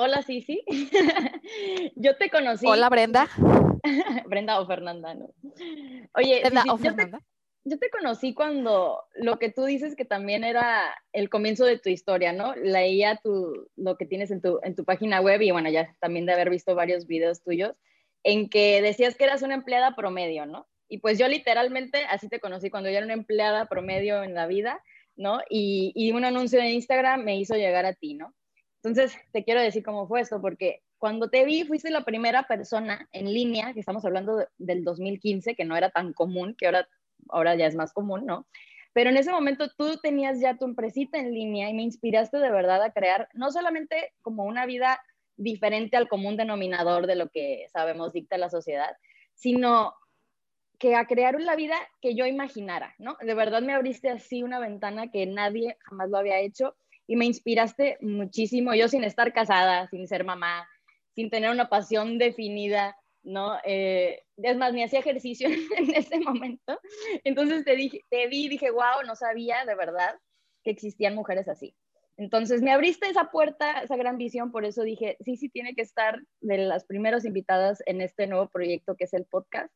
Hola, sí. yo te conocí. Hola, Brenda. Brenda o Fernanda, ¿no? Oye, Brenda o sí, yo, te, Fernanda. yo te conocí cuando lo que tú dices que también era el comienzo de tu historia, ¿no? Leía tu, lo que tienes en tu, en tu página web y bueno, ya también de haber visto varios videos tuyos en que decías que eras una empleada promedio, ¿no? Y pues yo literalmente así te conocí cuando yo era una empleada promedio en la vida, ¿no? Y, y un anuncio de Instagram me hizo llegar a ti, ¿no? Entonces, te quiero decir cómo fue esto, porque cuando te vi, fuiste la primera persona en línea, que estamos hablando de, del 2015, que no era tan común, que ahora, ahora ya es más común, ¿no? Pero en ese momento tú tenías ya tu empresita en línea y me inspiraste de verdad a crear no solamente como una vida diferente al común denominador de lo que sabemos dicta la sociedad, sino que a crear una vida que yo imaginara, ¿no? De verdad me abriste así una ventana que nadie jamás lo había hecho y me inspiraste muchísimo, yo sin estar casada, sin ser mamá, sin tener una pasión definida, ¿no? Eh, es más, ni hacía ejercicio en ese momento. Entonces te, dije, te vi y dije, wow, no sabía de verdad que existían mujeres así. Entonces me abriste esa puerta, esa gran visión, por eso dije, sí, sí, tiene que estar de las primeras invitadas en este nuevo proyecto que es el podcast,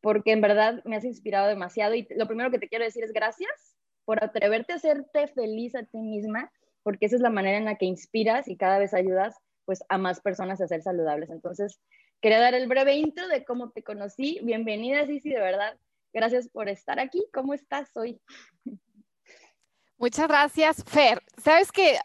porque en verdad me has inspirado demasiado y lo primero que te quiero decir es gracias por atreverte a hacerte feliz a ti misma, porque esa es la manera en la que inspiras y cada vez ayudas pues a más personas a ser saludables. Entonces, quería dar el breve intro de cómo te conocí. Bienvenida, Cici, de verdad. Gracias por estar aquí. ¿Cómo estás hoy? Muchas gracias, Fer. Sabes que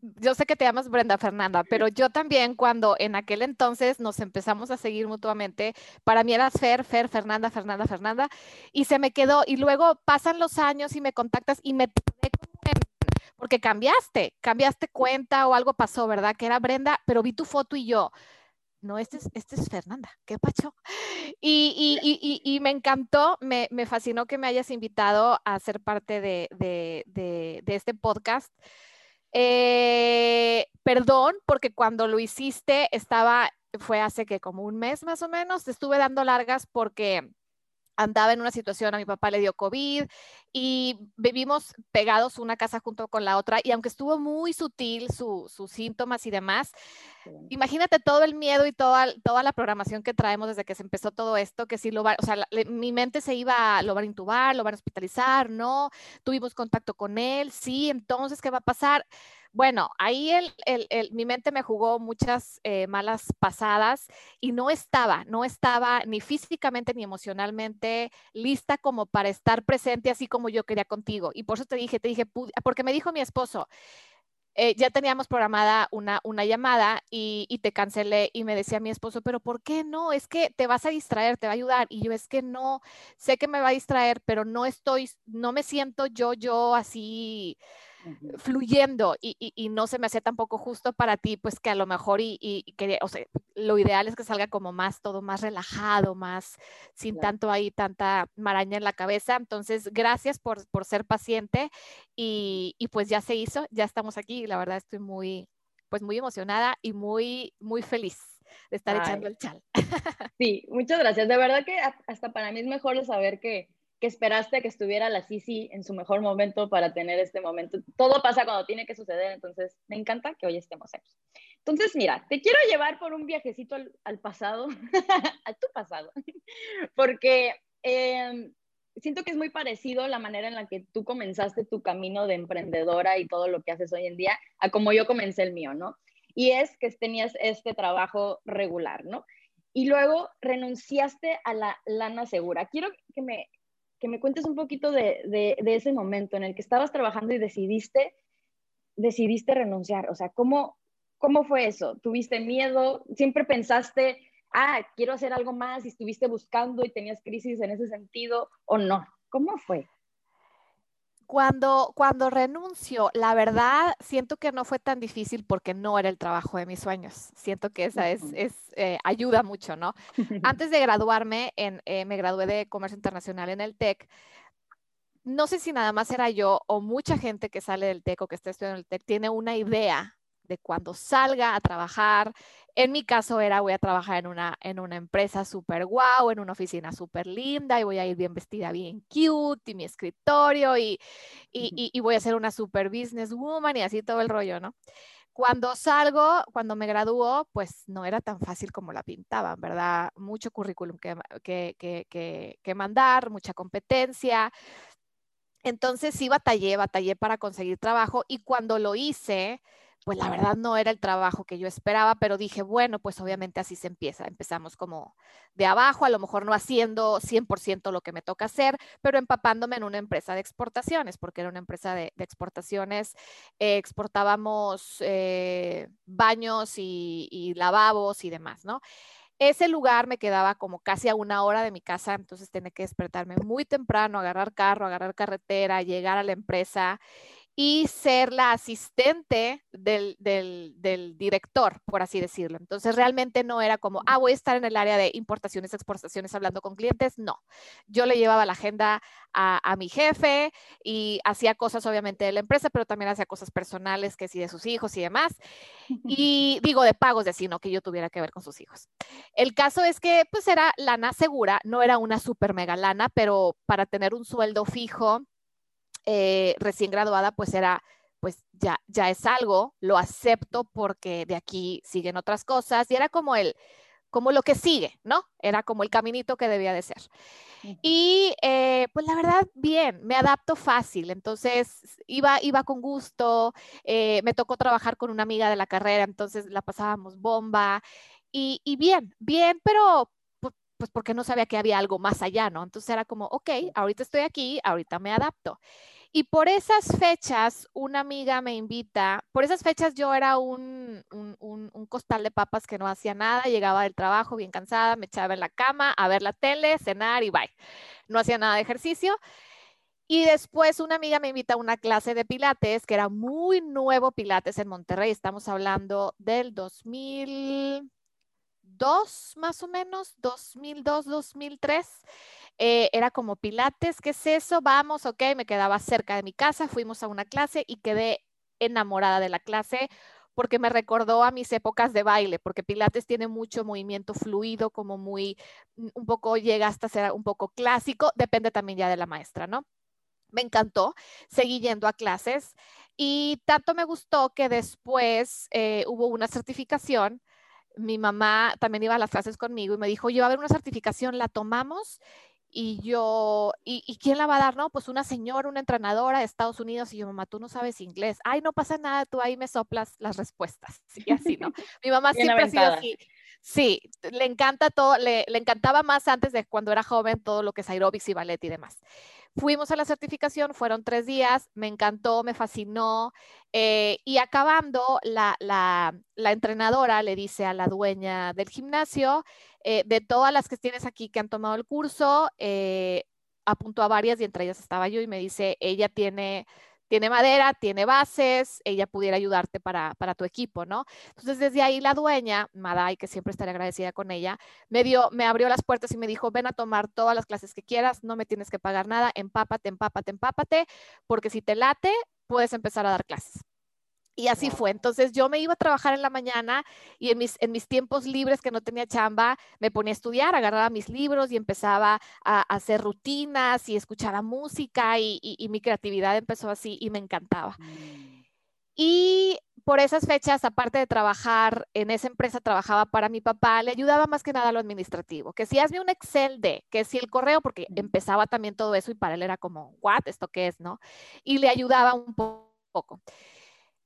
yo sé que te llamas Brenda Fernanda, pero yo también cuando en aquel entonces nos empezamos a seguir mutuamente, para mí eras Fer, Fer, Fernanda, Fernanda, Fernanda, y se me quedó. Y luego pasan los años y me contactas y me porque cambiaste, cambiaste cuenta o algo pasó, ¿verdad? Que era Brenda, pero vi tu foto y yo, no, este es, este es Fernanda, qué pacho. Y, y, y, y me encantó, me, me, fascinó que me hayas invitado a ser parte de, de, de, de este podcast. Eh, perdón, porque cuando lo hiciste estaba, fue hace que como un mes más o menos, te estuve dando largas porque andaba en una situación, a mi papá le dio COVID y vivimos pegados una casa junto con la otra y aunque estuvo muy sutil sus su síntomas y demás, sí. imagínate todo el miedo y toda, toda la programación que traemos desde que se empezó todo esto, que si lo va, o sea, la, mi mente se iba, lo van a intubar, lo van a hospitalizar, no, tuvimos contacto con él, sí, entonces, ¿qué va a pasar? Bueno, ahí el, mi mente me jugó muchas eh, malas pasadas y no estaba, no estaba ni físicamente ni emocionalmente lista como para estar presente así como yo quería contigo. Y por eso te dije, te dije, porque me dijo mi esposo, eh, ya teníamos programada una, una llamada y, y, te cancelé y me decía mi esposo, pero ¿por qué no? Es que te vas a distraer, te va a ayudar. Y yo es que no, sé que me va a distraer, pero no estoy, no me siento yo, yo así fluyendo y, y, y, no se me hace tampoco justo para ti, pues que a lo mejor y, y que, o sea, lo ideal es que salga como más, todo más relajado, más sin claro. tanto ahí, tanta maraña en la cabeza. Entonces, gracias por, por ser paciente y, pues ya se hizo, ya estamos aquí y la verdad estoy muy, pues muy emocionada y muy, muy feliz de estar Ay. echando el chal. Sí, muchas gracias. De verdad que hasta para mí es mejor saber que, que esperaste que estuviera la Sisi en su mejor momento para tener este momento. Todo pasa cuando tiene que suceder, entonces me encanta que hoy estemos aquí. Entonces, mira, te quiero llevar por un viajecito al, al pasado, a tu pasado, porque eh, siento que es muy parecido la manera en la que tú comenzaste tu camino de emprendedora y todo lo que haces hoy en día a como yo comencé el mío, ¿no? Y es que tenías este trabajo regular, ¿no? Y luego renunciaste a la lana segura. Quiero que me, que me cuentes un poquito de, de, ese momento en el que estabas trabajando y decidiste, decidiste renunciar. O sea, ¿cómo, ¿cómo fue eso? ¿Tuviste miedo? ¿Siempre pensaste, ah, quiero hacer algo más y estuviste buscando y tenías crisis en ese sentido o no? ¿Cómo fue? Cuando, cuando renuncio, la verdad, siento que no fue tan difícil porque no era el trabajo de mis sueños. Siento que esa es, es eh, ayuda mucho, ¿no? Antes de graduarme, en, eh, me gradué de Comercio Internacional en el TEC. No sé si nada más era yo o mucha gente que sale del TEC o que está estudiando el TEC tiene una idea de cuando salga a trabajar. En mi caso era, voy a trabajar en una, en una empresa súper guau, en una oficina súper linda y voy a ir bien vestida, bien cute y mi escritorio y, y, y, y voy a ser una super business woman y así todo el rollo, ¿no? cuando salgo, cuando me graduó, pues no era tan fácil como la pintaban, ¿verdad? Mucho currículum que, que, que, mandar, mucha competencia. Entonces sí batallé, batallé para conseguir trabajo y cuando lo hice, pues la verdad no era el trabajo que yo esperaba, pero dije, bueno, pues obviamente así se empieza. Empezamos como de abajo, a lo mejor no haciendo 100% lo que me toca hacer, pero empapándome en una empresa de exportaciones, porque era una empresa de, exportaciones. Eh, exportábamos eh, baños y, lavabos y demás, ¿no? Ese lugar me quedaba como casi a una hora de mi casa, entonces tenía que despertarme muy temprano, agarrar carro, agarrar carretera, llegar a la empresa y ser la asistente del, director, por así decirlo. Entonces realmente no era como, ah, voy a estar en el área de importaciones, exportaciones, hablando con clientes. No, yo le llevaba la agenda a, mi jefe y hacía cosas obviamente de la empresa, pero también hacía cosas personales, que sí, de sus hijos y demás. Y digo, de pagos de sino que yo tuviera que ver con sus hijos. El caso es que pues era lana segura, no era una super mega lana, pero para tener un sueldo fijo eh, recién graduada, pues era, pues ya, ya es algo, lo acepto porque de aquí siguen otras cosas y era como el, como lo que sigue, ¿no? Era como el caminito que debía de ser. Y eh, pues la verdad, bien, me adapto fácil, entonces iba, iba con gusto, eh, me tocó trabajar con una amiga de la carrera, entonces la pasábamos bomba y, y bien, bien, pero pues porque no sabía que había algo más allá, ¿no? Entonces era como, ok, ahorita estoy aquí, ahorita me adapto. Y por esas fechas, una amiga me invita, por esas fechas yo era un, un, costal de papas que no hacía nada, llegaba del trabajo bien cansada, me echaba en la cama a ver la tele, cenar y bye. No hacía nada de ejercicio. Y después una amiga me invita a una clase de pilates, que era muy nuevo pilates en Monterrey, estamos hablando del 2002 más o menos, 2002, 2003. Eh, era como Pilates, ¿qué es eso? Vamos, ok, me quedaba cerca de mi casa, fuimos a una clase y quedé enamorada de la clase porque me recordó a mis épocas de baile, porque Pilates tiene mucho movimiento fluido, como muy, mm, un poco llega hasta ser un poco clásico, depende también ya de la maestra, ¿no? Me encantó, seguí yendo a clases y tanto me gustó que después eh, hubo una certificación. Mi mamá también iba a las clases conmigo y me dijo, yo a ver una certificación, la tomamos y yo, ¿y, quién la va a dar? No, pues una señora, una entrenadora de Estados Unidos. Y yo, mamá, tú no sabes inglés. Ay, no pasa nada, tú ahí me soplas las respuestas. Y así, ¿no? Mi mamá siempre ha sido así. Sí, le encanta todo, le, encantaba más antes de cuando era joven todo lo que es aerobics y ballet y demás. Fuimos a la certificación, fueron tres días, me encantó, me fascinó. Eh, y acabando, la, la, la, entrenadora le dice a la dueña del gimnasio, eh, de todas las que tienes aquí que han tomado el curso, eh, apuntó a varias y entre ellas estaba yo y me dice, ella tiene tiene madera, tiene bases, ella pudiera ayudarte para, tu equipo, ¿no? Entonces, desde ahí la dueña, Madai, que siempre estaré agradecida con ella, me dio, me abrió las puertas y me dijo, ven a tomar todas las clases que quieras, no me tienes que pagar nada, empápate, empápate, empápate, porque si te late, puedes empezar a dar clases. Y así fue. Entonces yo me iba a trabajar en la mañana y en mis, en mis tiempos libres que no tenía chamba, me ponía a estudiar, agarraba mis libros y empezaba a, hacer rutinas y escuchaba música y, y, mi creatividad empezó así y me encantaba. Mm. Y por esas fechas, aparte de trabajar en esa empresa, trabajaba para mi papá, le ayudaba más que nada a lo administrativo, que si hazme un Excel de, que si el correo, porque empezaba también todo eso y para él era como, ¿what? ¿Esto qué es? ¿No? Y le ayudaba un poco.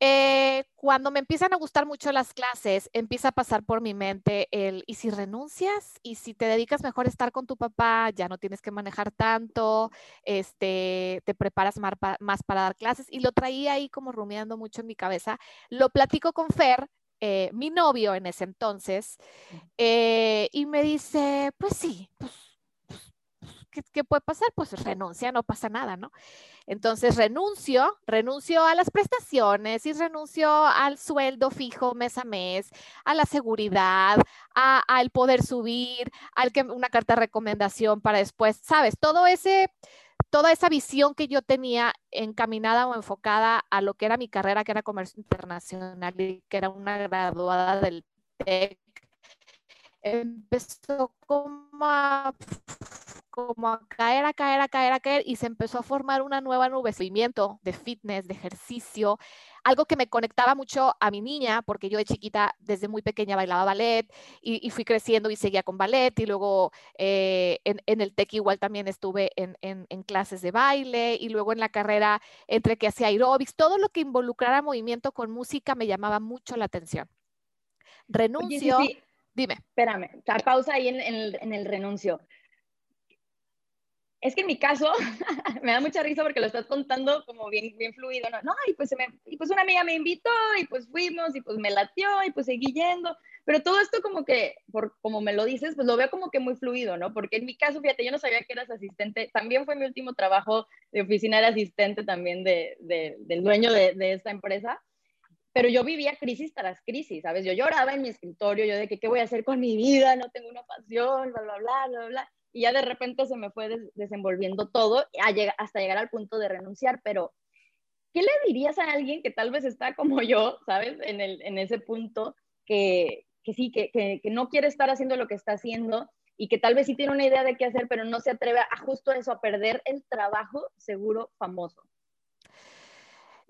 Eh, cuando me empiezan a gustar mucho las clases, empieza a pasar por mi mente el, ¿y si renuncias? ¿Y si te dedicas mejor a estar con tu papá? Ya no tienes que manejar tanto, este, te preparas más, para dar clases. Y lo traía ahí como rumiando mucho en mi cabeza. Lo platico con Fer, eh, mi novio en ese entonces, eh, y me dice, pues sí, pues ¿qué, puede pasar? Pues renuncia, no pasa nada, ¿no? Entonces renuncio, renuncio a las prestaciones y renuncio al sueldo fijo mes a mes, a la seguridad, al poder subir, al que una carta de recomendación para después, ¿sabes? Todo ese, toda esa visión que yo tenía encaminada o enfocada a lo que era mi carrera, que era comercio internacional y que era una graduada del TEC, empezó como a como a caer, a caer, a caer, a caer y se empezó a formar una nueva nube de movimiento, de fitness, de ejercicio, algo que me conectaba mucho a mi niña, porque yo de chiquita, desde muy pequeña bailaba ballet y, fui creciendo y seguía con ballet y luego eh, en, el TEC igual también estuve en, clases de baile y luego en la carrera entre que hacía aeróbics, todo lo que involucrara movimiento con música me llamaba mucho la atención. Renuncio. Dime. Espérame, pausa ahí en el renuncio es que en mi caso me da mucha risa porque lo estás contando como bien, bien fluido, ¿no? no y, pues y pues una amiga me invitó y pues fuimos y pues me latió y pues seguí yendo, pero todo esto como que, por como me lo dices, pues lo veo como que muy fluido, ¿no? Porque en mi caso, fíjate, yo no sabía que eras asistente, también fue mi último trabajo de oficina, de asistente también de, del dueño de, de esta empresa, pero yo vivía crisis tras crisis, ¿sabes? Yo lloraba en mi escritorio, yo de que qué voy a hacer con mi vida, no tengo una pasión, bla, bla, bla, bla, bla y ya de repente se me fue desenvolviendo todo hasta llegar al punto de renunciar, pero ¿qué le dirías a alguien que tal vez está como yo, sabes, en, el, en ese punto, que, que sí, que, que, no quiere estar haciendo lo que está haciendo y que tal vez sí tiene una idea de qué hacer, pero no se atreve a justo eso, a perder el trabajo seguro famoso?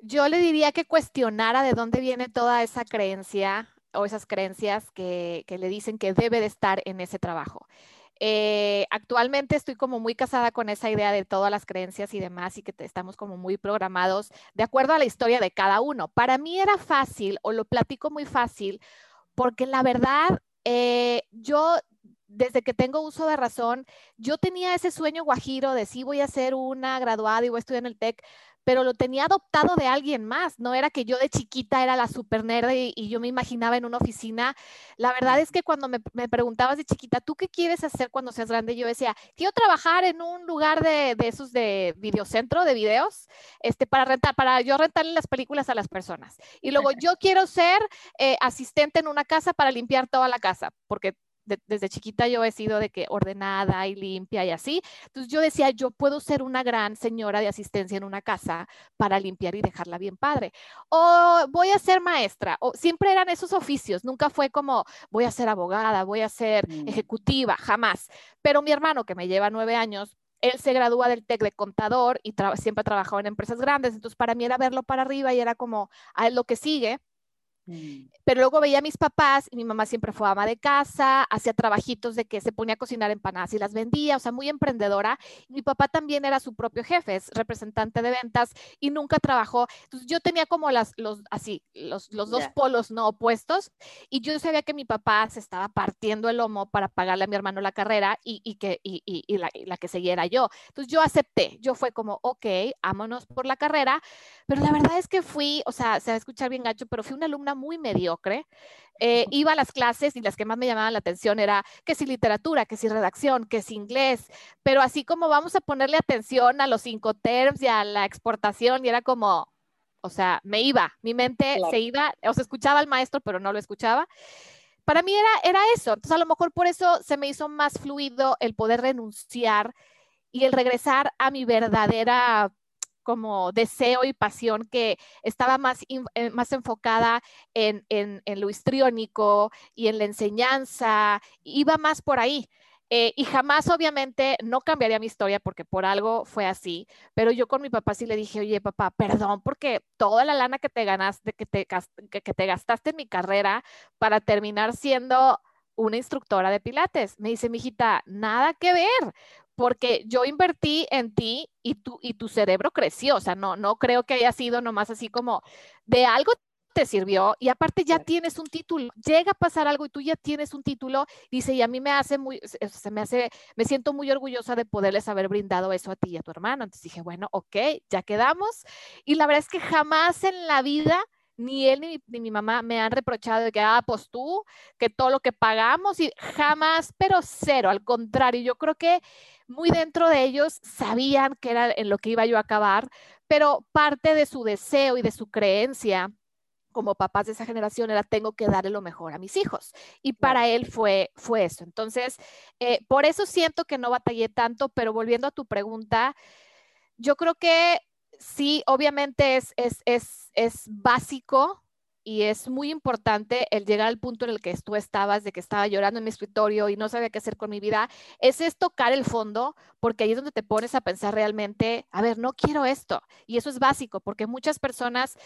Yo le diría que cuestionara de dónde viene toda esa creencia o esas creencias que, que le dicen que debe de estar en ese trabajo. Eh, actualmente estoy como muy casada con esa idea de todas las creencias y demás y que estamos como muy programados de acuerdo a la historia de cada uno. Para mí era fácil o lo platico muy fácil porque la verdad eh, yo desde que tengo uso de razón, yo tenía ese sueño guajiro de sí voy a ser una graduada y voy a estudiar en el TEC, pero lo tenía adoptado de alguien más, no era que yo de chiquita era la super nerd y, yo me imaginaba en una oficina. La verdad es que cuando me, preguntabas de chiquita, ¿tú qué quieres hacer cuando seas grande? Yo decía, quiero trabajar en un lugar de, esos de videocentro, de videos, este, para rentar, para yo rentarle las películas a las personas. Y luego yo quiero ser eh, asistente en una casa para limpiar toda la casa, porque desde chiquita yo he sido de que ordenada y limpia y así. Entonces yo decía, yo puedo ser una gran señora de asistencia en una casa para limpiar y dejarla bien padre. O voy a ser maestra. O siempre eran esos oficios. Nunca fue como voy a ser abogada, voy a ser mm. ejecutiva, jamás. Pero mi hermano, que me lleva nueve años, él se gradúa del TEC de contador y siempre ha trabajado en empresas grandes. Entonces para mí era verlo para arriba y era como, a él lo que sigue Mm. Pero luego veía a mis papás y mi mamá siempre fue ama de casa, hacía trabajitos de que se ponía a cocinar empanadas y las vendía, o sea, muy emprendedora. Y mi papá también era su propio jefe, es representante de ventas y nunca trabajó. Entonces yo tenía como las, los, así, los, los dos polos no opuestos y yo sabía que mi papá se estaba partiendo el lomo para pagarle a mi hermano la carrera y, y que, y, y, la, la, que seguía yo. Entonces yo acepté, yo fue como, ok, ámonos por la carrera, pero la verdad es que fui, o sea, se va a escuchar bien gacho, pero fui una alumna muy mediocre. Eh, iba a las clases y las que más me llamaban la atención era que si literatura, que si redacción, que si inglés, pero así como vamos a ponerle atención a los cinco terms y a la exportación y era como, o sea, me iba, mi mente se iba, o sea, escuchaba al maestro, pero no lo escuchaba. Para mí era, era eso, entonces a lo mejor por eso se me hizo más fluido el poder renunciar y el regresar a mi verdadera como deseo y pasión que estaba más, eh, más enfocada en, en, en, lo histriónico y en la enseñanza, iba más por ahí. Eh, y jamás, obviamente, no cambiaría mi historia porque por algo fue así, pero yo con mi papá sí le dije, oye, papá, perdón porque toda la lana que te ganaste, que te, que, que te gastaste en mi carrera para terminar siendo una instructora de pilates. Me dice, mijita, nada que ver porque yo invertí en ti y tu, y tu cerebro creció, o sea, no, no creo que haya sido nomás así como de algo te sirvió y aparte ya tienes un título, llega a pasar algo y tú ya tienes un título, dice, y a mí me hace muy, se me hace, me siento muy orgullosa de poderles haber brindado eso a ti y a tu hermano. Entonces dije, bueno, ok, ya quedamos. Y la verdad es que jamás en la vida ni él ni, mi mamá me han reprochado de que, ah, pues tú, que todo lo que pagamos y jamás, pero cero, al contrario, yo creo que muy dentro de ellos sabían que era en lo que iba yo a acabar, pero parte de su deseo y de su creencia como papás de esa generación era tengo que darle lo mejor a mis hijos. Y para él fue, fue eso. Entonces, eh, por eso siento que no batallé tanto, pero volviendo a tu pregunta, yo creo que sí, obviamente es, es, es, es básico y es muy importante el llegar al punto en el que tú estabas, de que estaba llorando en mi escritorio y no sabía qué hacer con mi vida, ese es tocar el fondo, porque ahí es donde te pones a pensar realmente, a ver, no quiero esto. Y eso es básico, porque muchas personas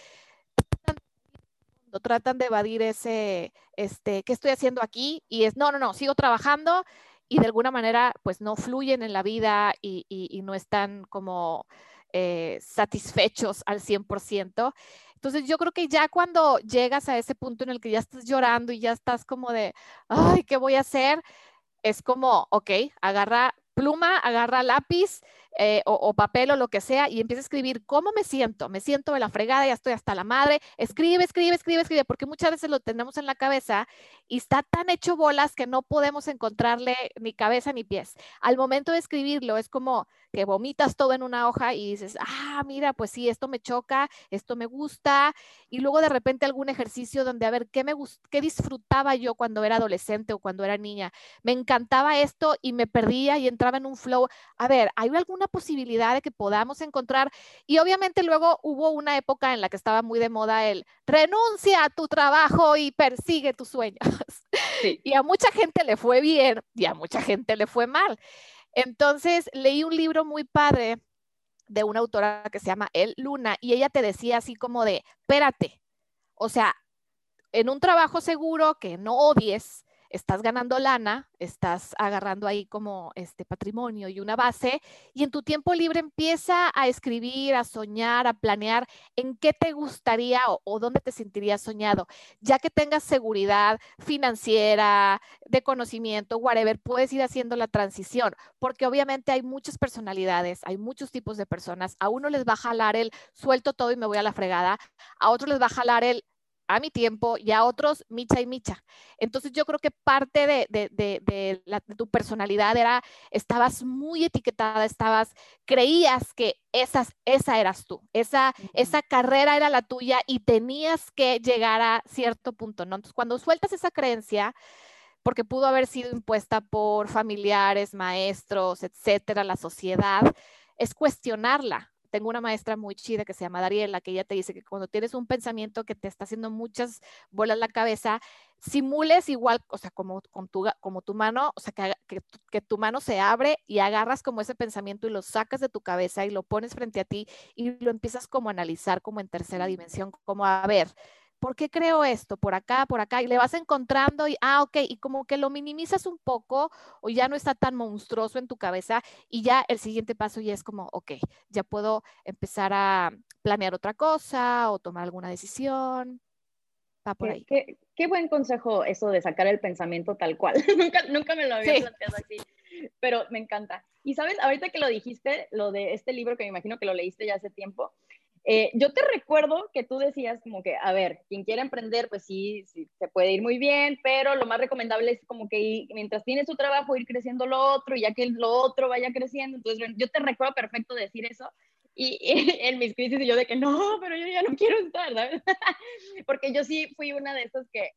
tratan de evadir ese, este, ¿qué estoy haciendo aquí? Y es, no, no, no, sigo trabajando y de alguna manera, pues no fluyen en la vida y, y no están como eh, satisfechos al 100%. Entonces yo creo que ya cuando llegas a ese punto en el que ya estás llorando y ya estás como de, ay, ¿qué voy a hacer? Es como, ok, agarra pluma, agarra lápiz eh, o, papel o lo que sea y empieza a escribir cómo me siento. Me siento de la fregada, ya estoy hasta la madre. Escribe, escribe, escribe, escribe, porque muchas veces lo tenemos en la cabeza y está tan hecho bolas que no podemos encontrarle ni cabeza ni pies. Al momento de escribirlo es como que vomitas todo en una hoja y dices, ah, mira, pues sí, esto me choca, esto me gusta. Y luego de repente algún ejercicio donde, a ver, ¿qué, me qué disfrutaba yo cuando era adolescente o cuando era niña? Me encantaba esto y me perdía y entraba en un flow. A ver, ¿hay alguna posibilidad de que podamos encontrar? Y obviamente luego hubo una época en la que estaba muy de moda el renuncia a tu trabajo y persigue tus sueños. Y a mucha gente le fue bien y a mucha gente le fue mal. Entonces leí un libro muy padre de una autora que se llama El Luna y ella te decía así como de, espérate, o sea, en un trabajo seguro que no odies, estás ganando lana, estás agarrando ahí como este patrimonio y una base, y en tu tiempo libre empieza a escribir, a soñar, a planear en qué te gustaría o, dónde te sentirías soñado. Ya que tengas seguridad financiera, de conocimiento, whatever, puedes ir haciendo la transición, porque obviamente hay muchas personalidades, hay muchos tipos de personas. A uno les va a jalar el suelto todo y me voy a la fregada, a otros les va a jalar el a mi tiempo y a otros micha y micha. Entonces yo creo que parte de, tu personalidad era, estabas muy etiquetada, estabas, creías que esas, esa eras tú, esa, esa carrera era la tuya y tenías que llegar a cierto punto, ¿no? Entonces cuando sueltas esa creencia, porque pudo haber sido impuesta por familiares, maestros, etcétera, la sociedad, es cuestionarla, tengo una maestra muy chida que se llama Dariela, que ella te dice que cuando tienes un pensamiento que te está haciendo muchas bolas la cabeza, simules igual, o sea, como, con tu, como tu mano, o sea, que, que, tu mano se abre y agarras como ese pensamiento y lo sacas de tu cabeza y lo pones frente a ti y lo empiezas como a analizar como en tercera dimensión, como a ver, ¿por qué creo esto? Por acá, por acá, y le vas encontrando y, ah, ok, y como que lo minimizas un poco o ya no está tan monstruoso en tu cabeza y ya el siguiente paso ya es como, ok, ya puedo empezar a planear otra cosa o tomar alguna decisión. Va por ahí. Qué, buen consejo eso de sacar el pensamiento tal cual. nunca, nunca me lo había planteado así, pero me encanta. Y sabes, ahorita que lo dijiste, lo de este libro que me imagino que lo leíste ya hace tiempo, eh, yo te recuerdo que tú decías como que, a ver, quien quiera emprender, pues sí, sí, se puede ir muy bien, pero lo más recomendable es como que mientras tienes tu trabajo, ir creciendo lo otro, y ya que lo otro vaya creciendo. Entonces, yo te recuerdo perfecto decir eso. Y, en mis crisis y yo de que no, pero yo ya no quiero estar, ¿sabes? Porque yo sí fui una de esas que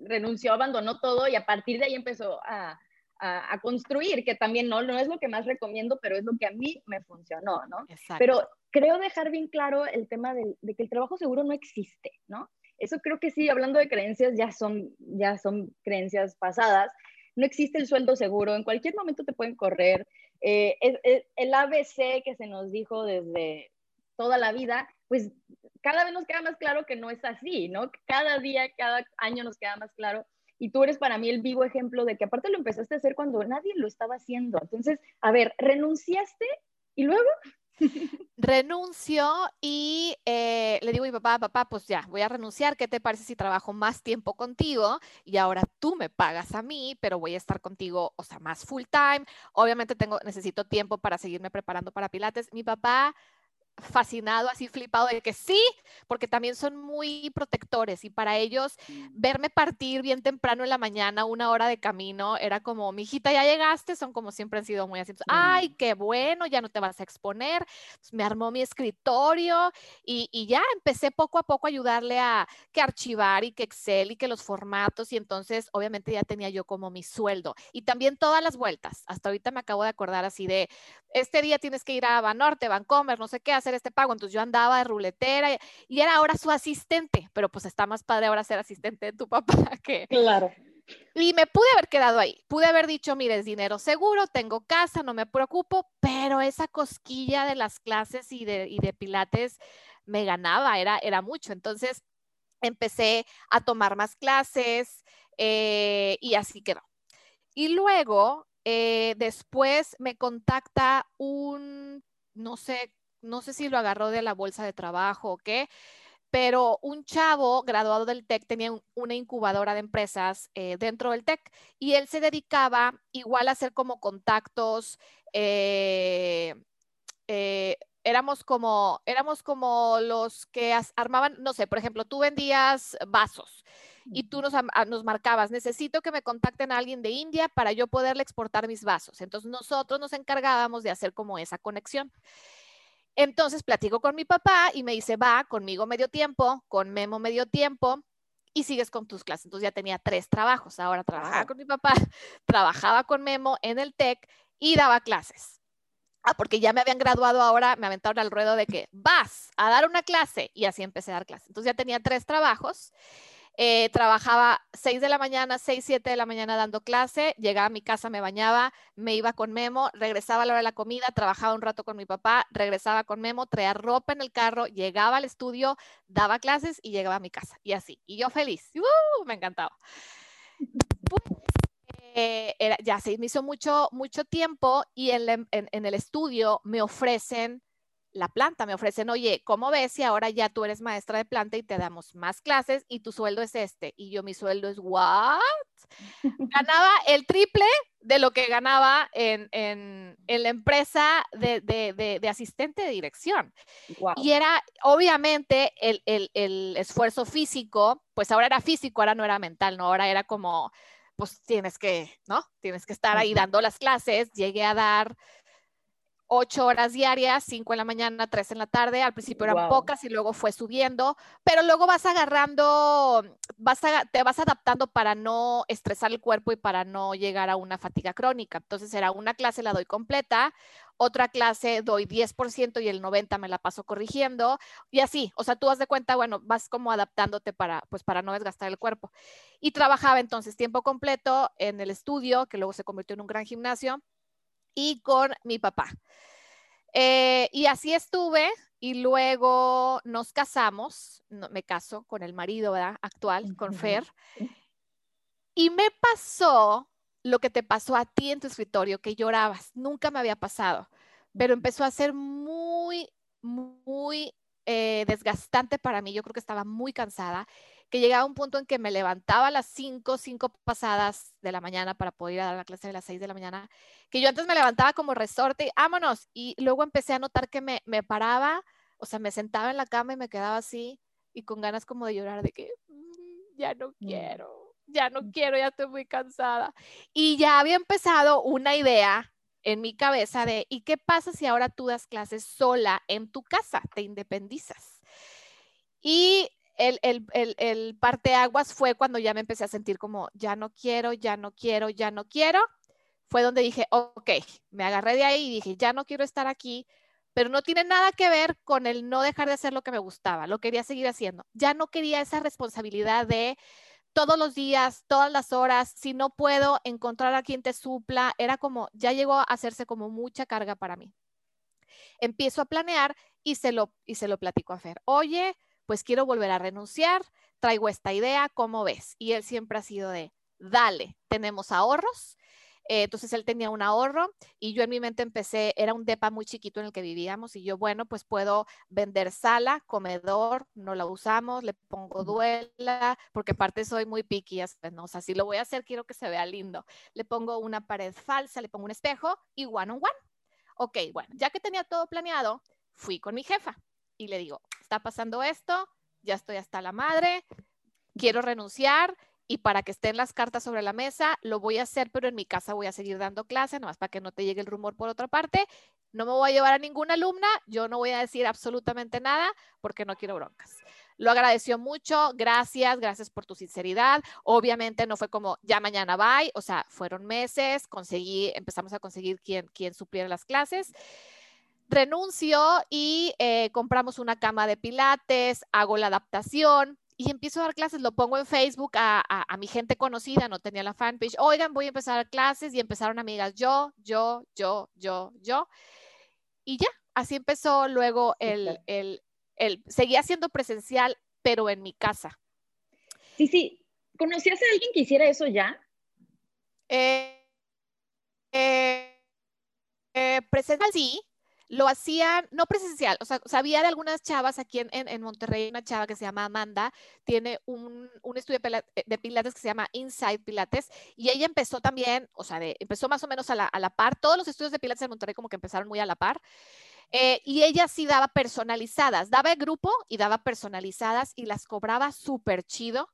renunció, abandonó todo y a partir de ahí empezó a, a, construir, que también no, no es lo que más recomiendo, pero es lo que a mí me funcionó, ¿no? Exacto. Pero creo dejar bien claro el tema de, que el trabajo seguro no existe, ¿no? Eso creo que sí, hablando de creencias, ya son, ya son creencias pasadas. No existe el sueldo seguro, en cualquier momento te pueden correr. Eh, el ABC que se nos dijo desde toda la vida, pues cada vez nos queda más claro que no es así, ¿no? Cada día, cada año nos queda más claro y tú eres para mí el vivo ejemplo de que aparte lo empezaste a hacer cuando nadie lo estaba haciendo. Entonces, a ver, renunciaste y luego... Renuncio y eh, le digo a mi papá, papá, pues ya, voy a renunciar, ¿qué te parece si trabajo más tiempo contigo? Y ahora tú me pagas a mí, pero voy a estar contigo, o sea, más full time. Obviamente tengo, necesito tiempo para seguirme preparando para Pilates. Mi papá fascinado, así flipado de que sí, porque también son muy protectores y para ellos verme partir bien temprano en la mañana, una hora de camino, era como, mi hijita, ya llegaste, son como siempre han sido muy así, ay, qué bueno, ya no te vas a exponer, me armó mi escritorio y, y, ya empecé poco a poco a ayudarle a que archivar y que Excel y que los formatos y entonces obviamente ya tenía yo como mi sueldo y también todas las vueltas, hasta ahorita me acabo de acordar así de, este día tienes que ir a Banorte, Vancomer, no sé qué, hacer este pago. Entonces yo andaba de ruletera y, era ahora su asistente, pero pues está más padre ahora ser asistente de tu papá que... Claro. Y me pude haber quedado ahí, pude haber dicho, mire, es dinero seguro, tengo casa, no me preocupo, pero esa cosquilla de las clases y de, y de pilates me ganaba, era, era mucho. Entonces empecé a tomar más clases eh, y así quedó. Y luego, eh, después me contacta un, no sé, no sé si lo agarró de la bolsa de trabajo o qué, pero un chavo graduado del TEC tenía una incubadora de empresas eh, dentro del TEC y él se dedicaba igual a hacer como contactos, éramos como, éramos como los que armaban, no sé, por ejemplo, tú vendías vasos y tú nos, nos, marcabas, necesito que me contacten a alguien de India para yo poderle exportar mis vasos. Entonces nosotros nos encargábamos de hacer como esa conexión. Entonces platico con mi papá y me dice, va, conmigo medio tiempo, con Memo medio tiempo y sigues con tus clases. Entonces ya tenía tres trabajos. Ahora trabajaba con mi papá, trabajaba con Memo en el TEC y daba clases. Ah, porque ya me habían graduado ahora, me aventaron al ruedo de que vas a dar una clase y así empecé a dar clases. Entonces ya tenía tres trabajos. Eh, trabajaba 6 de la mañana, 6, 7 de la mañana dando clase, llegaba a mi casa, me bañaba, me iba con Memo, regresaba a la hora de la comida, trabajaba un rato con mi papá, regresaba con Memo, traía ropa en el carro, llegaba al estudio, daba clases y llegaba a mi casa. Y así, y yo feliz, ¡Uh! me encantaba. Eh, ya se me hizo mucho, mucho tiempo y en, el estudio me ofrecen la planta, me ofrecen, oye, ¿cómo ves si ahora ya tú eres maestra de planta y te damos más clases y tu sueldo es este? Y yo mi sueldo es, ¿what? Ganaba el triple de lo que ganaba en, la empresa de, asistente de dirección. Y era, obviamente, el, el esfuerzo físico, pues ahora era físico, ahora no era mental, ¿no? Ahora era como pues tienes que, ¿no? Tienes que estar ahí dando las clases. Llegué a dar ocho horas diarias, cinco en la mañana, tres en la tarde. Al principio eran pocas y luego fue subiendo, pero luego vas agarrando, vas te vas adaptando para no estresar el cuerpo y para no llegar a una fatiga crónica. Entonces era una clase la doy completa, otra clase doy 10% y el 90% me la paso corrigiendo y así, o sea, tú vas de cuenta, bueno, vas como adaptándote para, pues para no desgastar el cuerpo. Y trabajaba entonces tiempo completo en el estudio, que luego se convirtió en un gran gimnasio, y con mi papá. Eh, y así estuve y luego nos casamos, me caso con el marido actual, con Fer, y me pasó lo que te pasó a ti en tu escritorio, que llorabas, nunca me había pasado, pero empezó a ser muy, muy eh, desgastante para mí, yo creo que estaba muy cansada, que llegaba un punto en que me levantaba a las 5, 5 pasadas de la mañana para poder ir a dar la clase de las 6 de la mañana, que yo antes me levantaba como resorte, vámonos, y luego empecé a notar que me, me paraba, o sea, me sentaba en la cama y me quedaba así y con ganas como de llorar, de que mm, ya no mm. quiero ya no quiero, ya estoy muy cansada. Y ya había empezado una idea en mi cabeza de, ¿y qué pasa si ahora tú das clases sola en tu casa? Te independizas. Y el, el, el, el parteaguas fue cuando ya me empecé a sentir como, ya no quiero, ya no quiero, ya no quiero. Fue donde dije, ok, me agarré de ahí y dije, ya no quiero estar aquí, pero no tiene nada que ver con el no dejar de hacer lo que me gustaba, lo quería seguir haciendo. Ya no quería esa responsabilidad de todos los días, todas las horas, si no puedo encontrar a quien te supla, era como, ya llegó a hacerse como mucha carga para mí. Empiezo a planear y se lo, y se lo platico a Fer. Oye, pues quiero volver a renunciar, traigo esta idea, ¿cómo ves? Y él siempre ha sido de, dale, tenemos ahorros, eh, entonces él tenía un ahorro y yo en mi mente empecé, era un depa muy chiquito en el que vivíamos y yo, bueno, pues puedo vender sala, comedor, no la usamos, le pongo duela, porque aparte soy muy picky, ¿no? o sea, si lo voy a hacer, quiero que se vea lindo. Le pongo una pared falsa, le pongo un espejo y one on one. Ok, bueno, ya que tenía todo planeado, fui con mi jefa y le digo, está pasando esto, ya estoy hasta la madre, quiero renunciar y para que estén las cartas sobre la mesa, lo voy a hacer, pero en mi casa voy a seguir dando clase, nomás para que no te llegue el rumor por otra parte. No me voy a llevar a ninguna alumna, yo no voy a decir absolutamente nada porque no quiero broncas. Lo agradeció mucho, gracias, gracias por tu sinceridad. Obviamente no fue como ya mañana bye, o sea, fueron meses, conseguí, empezamos a conseguir quien, quien supliera las clases. Renuncio y eh, compramos una cama de pilates, hago la adaptación y empiezo a dar clases, lo pongo en Facebook a, mi gente conocida, no tenía la fanpage, oigan, voy a empezar a dar clases y empezaron amigas, yo, yo, yo, yo, yo. Y ya, así empezó luego el, el, el, seguía siendo presencial, pero en mi casa. Sí, sí. ¿Conocías a alguien que hiciera eso ya? Eh, eh, eh, presencial sí, lo hacían, no presencial, o sea, sabía de algunas chavas aquí en, en, Monterrey, una chava que se llama Amanda, tiene un, un estudio de pilates que se llama Inside Pilates, y ella empezó también, o sea, empezó más o menos a la, a la, par, todos los estudios de pilates en Monterrey como que empezaron muy a la par, eh, y ella sí daba personalizadas, daba el grupo y daba personalizadas y las cobraba súper chido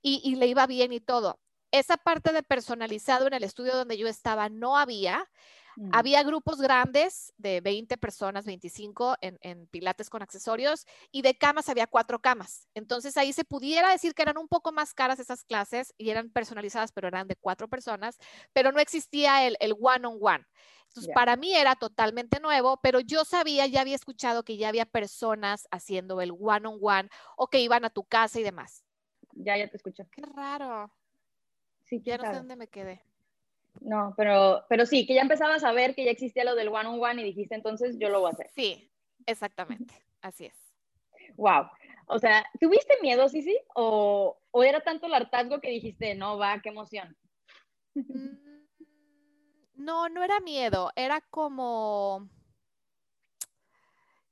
y, y le iba bien y todo. Esa parte de personalizado en el estudio donde yo estaba no había, Mm. Había grupos grandes de 20 personas, 25 en, pilates con accesorios y de camas había cuatro camas. Entonces ahí se pudiera decir que eran un poco más caras esas clases y eran personalizadas, pero eran de cuatro personas, pero no existía el, one-on-one. Entonces, para mí era totalmente nuevo, pero yo sabía, ya había escuchado que ya había personas haciendo el one-on-one o que iban a tu casa y demás. Ya, ya te escucho. Qué raro. Sí, ya no sé dónde me quedé. No, pero, pero sí, que ya empezabas a ver que ya existía lo del one on one y dijiste, entonces yo lo voy a hacer. Sí, exactamente, así es. Wow. O sea, ¿tuviste miedo, sí, sí? ¿O, ¿O, era tanto el hartazgo que dijiste, no, va, qué emoción? Mm, no, no era miedo, era como,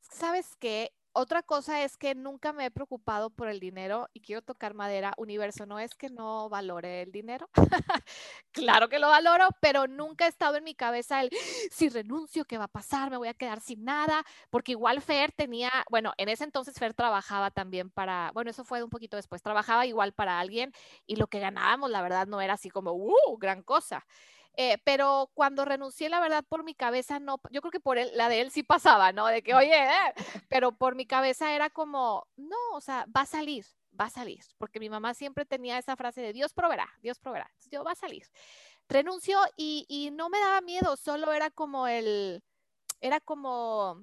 ¿sabes qué? Otra cosa es que nunca me he preocupado por el dinero y quiero tocar madera. Universo, no es que no valore el dinero. claro que lo valoro, pero nunca ha estado en mi cabeza el si renuncio, ¿qué va a pasar? Me voy a quedar sin nada. Porque igual Fer tenía, bueno, en ese entonces Fer trabajaba también para, bueno, eso fue un poquito después, trabajaba igual para alguien y lo que ganábamos, la verdad, no era así como, uh, gran cosa. Eh, pero cuando renuncié, la verdad, por mi cabeza no, yo creo que por él, la de él sí pasaba, ¿no? De que, oye, eh", pero por mi cabeza era como, no, o sea, va a salir, va a salir, porque mi mamá siempre tenía esa frase de Dios proveerá, Dios proveerá, yo va a salir. Renunció y, y no me daba miedo, solo era como el, era como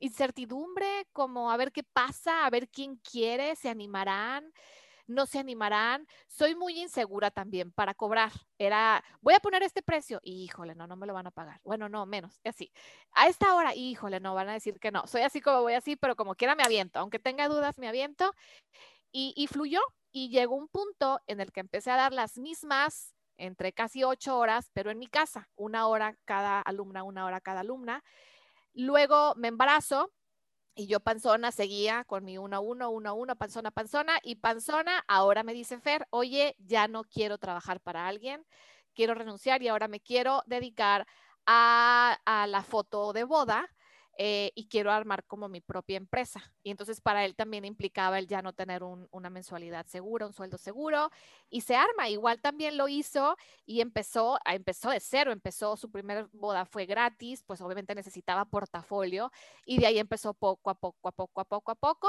incertidumbre, como a ver qué pasa, a ver quién quiere, se animarán no se animarán. Soy muy insegura también para cobrar. Era, voy a poner este precio. Híjole, no, no me lo van a pagar. Bueno, no, menos, así. A esta hora, híjole, no, van a decir que no. Soy así como voy así, pero como quiera me aviento. Aunque tenga dudas, me aviento. Y, y fluyó. Y llegó un punto en el que empecé a dar las mismas entre casi ocho horas, pero en mi casa, una hora cada alumna, una hora cada alumna. Luego me embarazo, y yo panzona seguía con mi uno a uno, uno a uno, panzona, panzona. Y panzona, ahora me dice Fer, oye, ya no quiero trabajar para alguien, quiero renunciar y ahora me quiero dedicar a, a la foto de boda eh, y quiero armar como mi propia empresa. Y entonces para él también implicaba el ya no tener una mensualidad segura, un sueldo seguro, y se arma. Igual también lo hizo y empezó, empezó de cero, empezó su primer boda fue gratis, pues obviamente necesitaba portafolio y de ahí empezó poco a poco, a poco, a poco, a poco,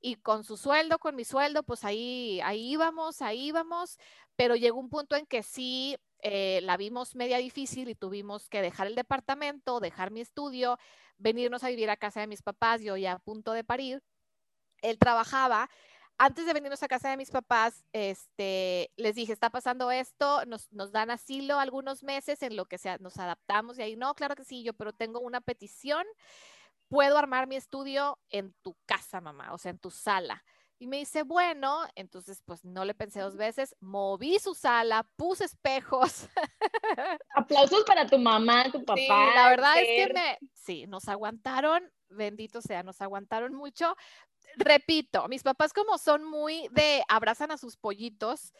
y con su sueldo, con mi sueldo, pues ahí, ahí íbamos, ahí íbamos, pero llegó un punto en que sí eh, la vimos media difícil y tuvimos que dejar el departamento, dejar mi estudio, venirnos a vivir a casa de mis papás, yo ya a punto de parir. Él trabajaba. Antes de venirnos a casa de mis papás, este, les dije, está pasando esto, nos, nos dan asilo algunos meses en lo que sea, nos adaptamos y ahí, no, claro que sí, yo, pero tengo una petición, puedo armar mi estudio en tu casa, mamá, o sea, en tu sala. Y me dice, bueno, entonces pues no le pensé dos veces, moví su sala, puse espejos. Aplausos para tu mamá, tu papá. Sí, la verdad es que me, sí, nos aguantaron, bendito sea, nos aguantaron mucho. Repito, mis papás como son muy de abrazan a sus pollitos,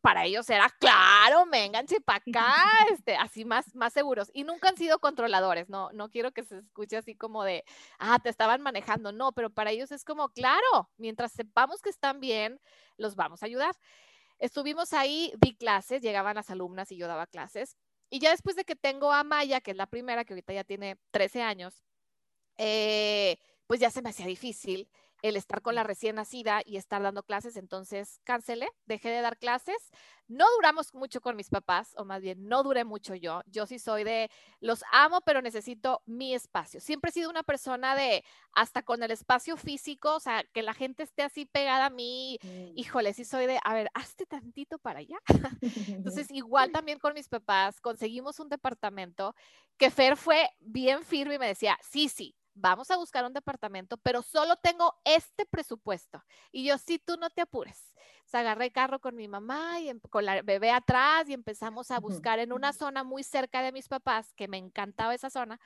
para ellos era claro, vénganse para acá, este, así más, más seguros. Y nunca han sido controladores, no, no quiero que se escuche así como de, ah, te estaban manejando, no, pero para ellos es como, claro, mientras sepamos que están bien, los vamos a ayudar. Estuvimos ahí, di clases, llegaban las alumnas y yo daba clases. Y ya después de que tengo a Maya, que es la primera, que ahorita ya tiene 13 años, eh, pues ya se me hacía difícil el estar con la recién nacida y estar dando clases, entonces cancelé, dejé de dar clases. No duramos mucho con mis papás, o más bien no duré mucho yo. Yo sí soy de, los amo, pero necesito mi espacio. Siempre he sido una persona de, hasta con el espacio físico, o sea, que la gente esté así pegada a mí, mm. híjole, sí soy de, a ver, hazte tantito para allá. entonces, igual también con mis papás, conseguimos un departamento que Fer fue bien firme y me decía, sí, sí, vamos a buscar un departamento, pero solo tengo este presupuesto. Y yo, sí, tú no te apures. O sea, agarré carro con mi mamá y con la bebé atrás y empezamos a buscar en una zona muy cerca de mis papás, que me encantaba esa zona,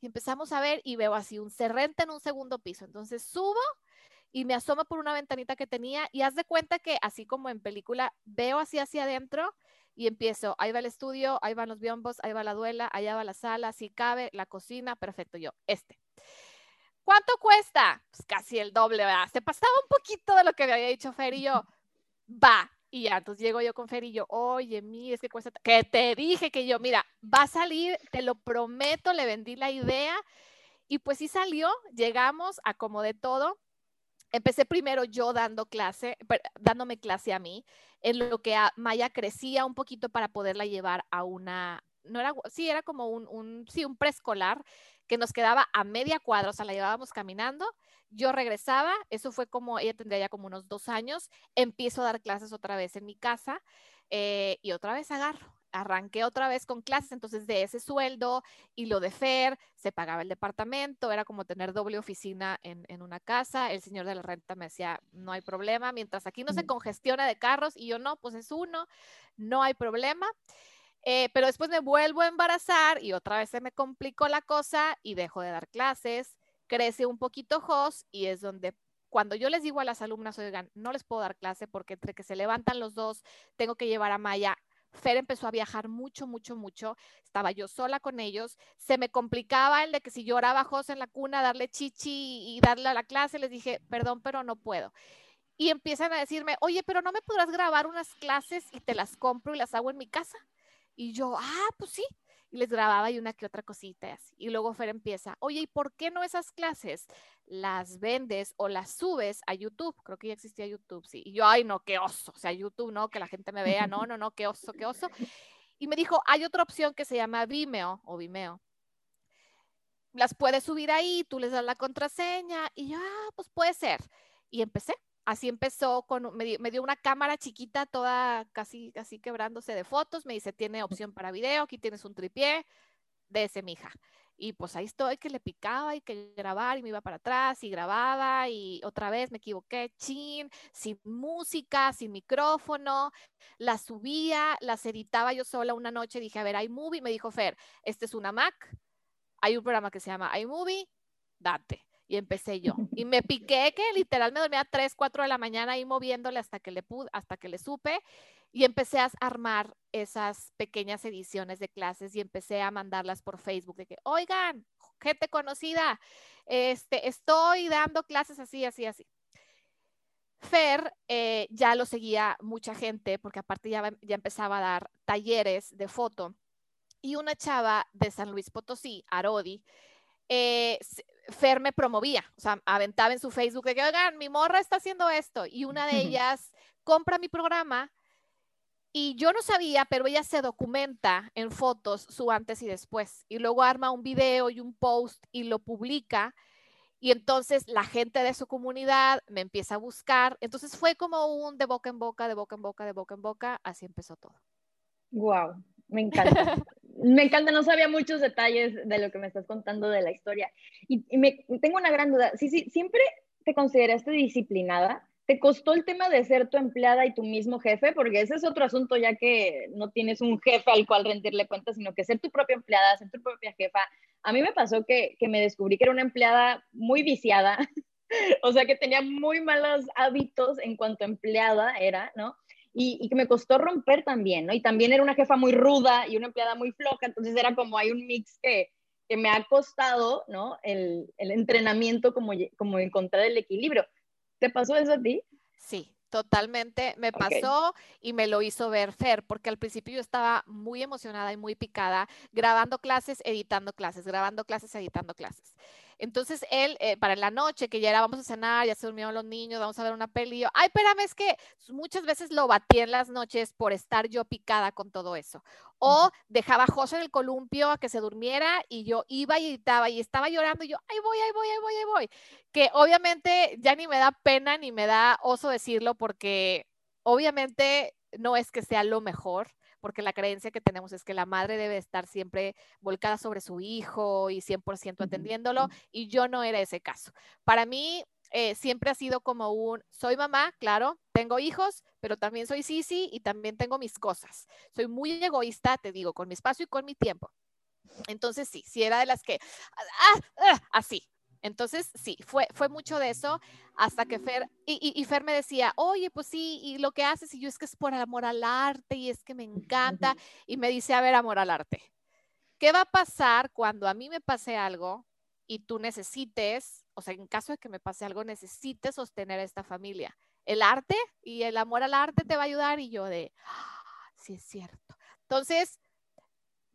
y empezamos a ver y veo así un cerrente en un segundo piso. Entonces subo y me asomo por una ventanita que tenía y haz de cuenta que así como en película, veo así hacia adentro y empiezo, ahí va el estudio, ahí van los biombos, ahí va la duela, allá va la sala, si cabe, la cocina, perfecto, yo, este. ¿Cuánto cuesta? Pues casi el doble, ¿verdad? Se pasaba un poquito de lo que me había dicho Fer y yo, va. Y ya, entonces llego yo con Fer y yo, oye, mi, es que cuesta, que te dije que yo, mira, va a salir, te lo prometo, le vendí la idea. Y pues sí salió, llegamos a como de todo. Empecé primero yo dando clase, dándome clase a mí, en lo que Maya crecía un poquito para poderla llevar a una, no era, sí, era como un, un sí, un preescolar que nos quedaba a media cuadra, o sea, la llevábamos caminando. Yo regresaba, eso fue como, ella tendría ya como unos dos años, empiezo a dar clases otra vez en mi casa eh, y otra vez agarro. Arranqué otra vez con clases, entonces de ese sueldo y lo de FER, se pagaba el departamento, era como tener doble oficina en, en una casa. El señor de la renta me decía, no hay problema, mientras aquí no se congestiona de carros y yo no, pues es uno, no hay problema. Eh, pero después me vuelvo a embarazar y otra vez se me complicó la cosa y dejo de dar clases, crece un poquito Jos y es donde cuando yo les digo a las alumnas, oigan, no les puedo dar clase porque entre que se levantan los dos, tengo que llevar a Maya. Fer empezó a viajar mucho, mucho, mucho. Estaba yo sola con ellos. Se me complicaba el de que si lloraba Jos en la cuna, darle chichi y darle a la clase, les dije, perdón, pero no puedo y empiezan a decirme, oye, pero no me podrás grabar unas clases y te las compro y las hago en mi casa. Y yo, ah, pues sí. Y les grababa y una que otra cosita así. Y luego Fer empieza, oye, ¿y por qué no esas clases las vendes o las subes a YouTube? Creo que ya existía YouTube, sí. Y yo, ay, no, qué oso. O sea, YouTube, no, que la gente me vea. No, no, no, qué oso, qué oso. Y me dijo, hay otra opción que se llama Vimeo o Vimeo. Las puedes subir ahí, tú les das la contraseña. Y yo, ah, pues puede ser. Y empecé así empezó con, me, dio una cámara chiquita, toda casi, casi quebrándose de fotos, me dice, tiene opción para video, aquí tienes un tripié, de ese mija. Y pues ahí estoy, que le picaba y que grabar y me iba para atrás y grababa y otra vez me equivoqué, chin, sin música, sin micrófono, las subía, las editaba yo sola una noche, dije, a ver, iMovie, me dijo Fer, este es una Mac, hay un programa que se llama iMovie, date y empecé yo. Y me piqué que literal me dormía a 3, 4 de la mañana ahí moviéndole hasta que le pude, hasta que le supe y empecé a armar esas pequeñas ediciones de clases y empecé a mandarlas por Facebook de que, oigan, gente conocida, este, estoy dando clases así, así, así. Fer eh, ya lo seguía mucha gente porque aparte ya, ya empezaba a dar talleres de foto y una chava de San Luis Potosí, Arodi, eh, Fer me promovía, o sea, aventaba en su Facebook de que, oigan, mi morra está haciendo esto. Y una de ellas compra mi programa y yo no sabía, pero ella se documenta en fotos su antes y después. Y luego arma un video y un post y lo publica. Y entonces la gente de su comunidad me empieza a buscar. Entonces fue como un de boca en boca, de boca en boca, de boca en boca. Así empezó todo. Wow, me encanta. me encanta, no sabía muchos detalles de lo que me estás contando de la historia. Y, me, tengo una gran duda. Sí, sí, ¿siempre te consideraste disciplinada? ¿Te costó el tema de ser tu empleada y tu mismo jefe? Porque ese es otro asunto ya que no tienes un jefe al cual rendirle cuentas, sino que ser tu propia empleada, ser tu propia jefa. A mí me pasó que, me descubrí que era una empleada muy viciada, o sea que tenía muy malos hábitos en cuanto empleada era, ¿no? Y, que me costó romper también, ¿no? Y también era una jefa muy ruda y una empleada muy floja, entonces era como hay un mix que, que me ha costado, ¿no? El, el, entrenamiento como, como encontrar el equilibrio. ¿Te pasó eso a ti? Sí, totalmente me pasó y me lo hizo ver Fer, porque al principio yo estaba muy emocionada y muy picada, grabando clases, editando clases, grabando clases, editando clases. Entonces él, eh, para la noche, que ya era, vamos a cenar, ya se durmieron los niños, vamos a ver una peli, yo, ay, espérame, es que muchas veces lo batí en las noches por estar yo picada con todo eso. O dejaba a José en el columpio a que se durmiera y yo iba y editaba y estaba llorando y yo, ahí voy, ahí voy, ahí voy, ahí voy. Que obviamente ya ni me da pena ni me da oso decirlo porque obviamente no es que sea lo mejor, porque la creencia que tenemos es que la madre debe estar siempre volcada sobre su hijo y 100% atendiéndolo, y yo no era ese caso. Para mí, eh, siempre ha sido como un, soy mamá, claro, tengo hijos, pero también soy Sisi y también tengo mis cosas. Soy muy egoísta, te digo, con mi espacio y con mi tiempo. Entonces, sí, sí era de las que, ah, ah, así, entonces, sí, fue, fue mucho de eso hasta que Fer, y, Fer me decía, oye, pues sí, y lo que haces, y yo es que es por amor al arte, y es que me encanta, y me dice, a ver, amor al arte, ¿qué va a pasar cuando a mí me pase algo y tú necesites, o sea, en caso de que me pase algo, necesites sostener a esta familia? El arte y el amor al arte te va a ayudar, y yo de, ah, sí es cierto. Entonces,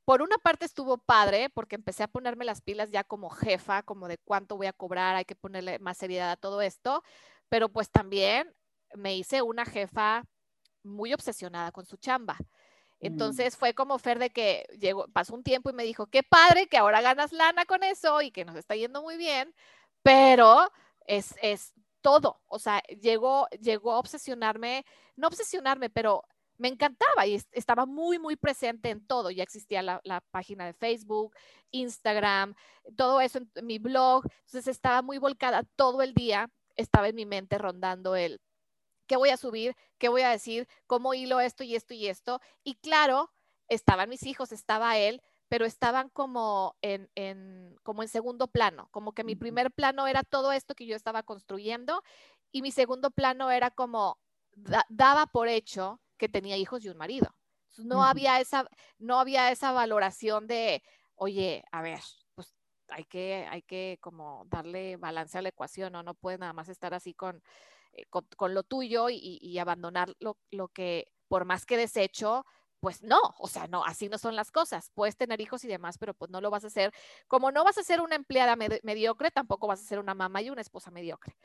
por una parte estuvo padre porque empecé a ponerme las pilas ya como jefa, como de cuánto voy a cobrar, hay que ponerle más seriedad a todo esto, pero pues también me hice una jefa muy obsesionada con su chamba. Mm. Entonces fue como Fer de que llegó, pasó un tiempo y me dijo, qué padre que ahora ganas lana con eso y que nos está yendo muy bien, pero es, es todo, o sea, llegó, llegó a obsesionarme, no obsesionarme, pero me encantaba y estaba muy, muy presente en todo. Ya existía la, página de Facebook, Instagram, todo eso en mi blog. Entonces estaba muy volcada todo el día, estaba en mi mente rondando el qué voy a subir, qué voy a decir, cómo hilo esto y esto y esto. Y claro, estaban mis hijos, estaba él, pero estaban como en, como en segundo plano, como que mi primer plano era todo esto que yo estaba construyendo y mi segundo plano era como daba por hecho que tenía hijos y un marido. No, había esa, no había esa valoración de, oye, a ver, pues hay que, hay que como darle balance a la ecuación, ¿no? No puede nada más estar así con, eh, con, lo tuyo y, y abandonar lo, lo, que, por más que desecho, pues no, o sea, no, así no son las cosas. Puedes tener hijos y demás, pero pues no lo vas a hacer. Como no vas a ser una empleada mediocre, tampoco vas a ser una mamá y una esposa mediocre.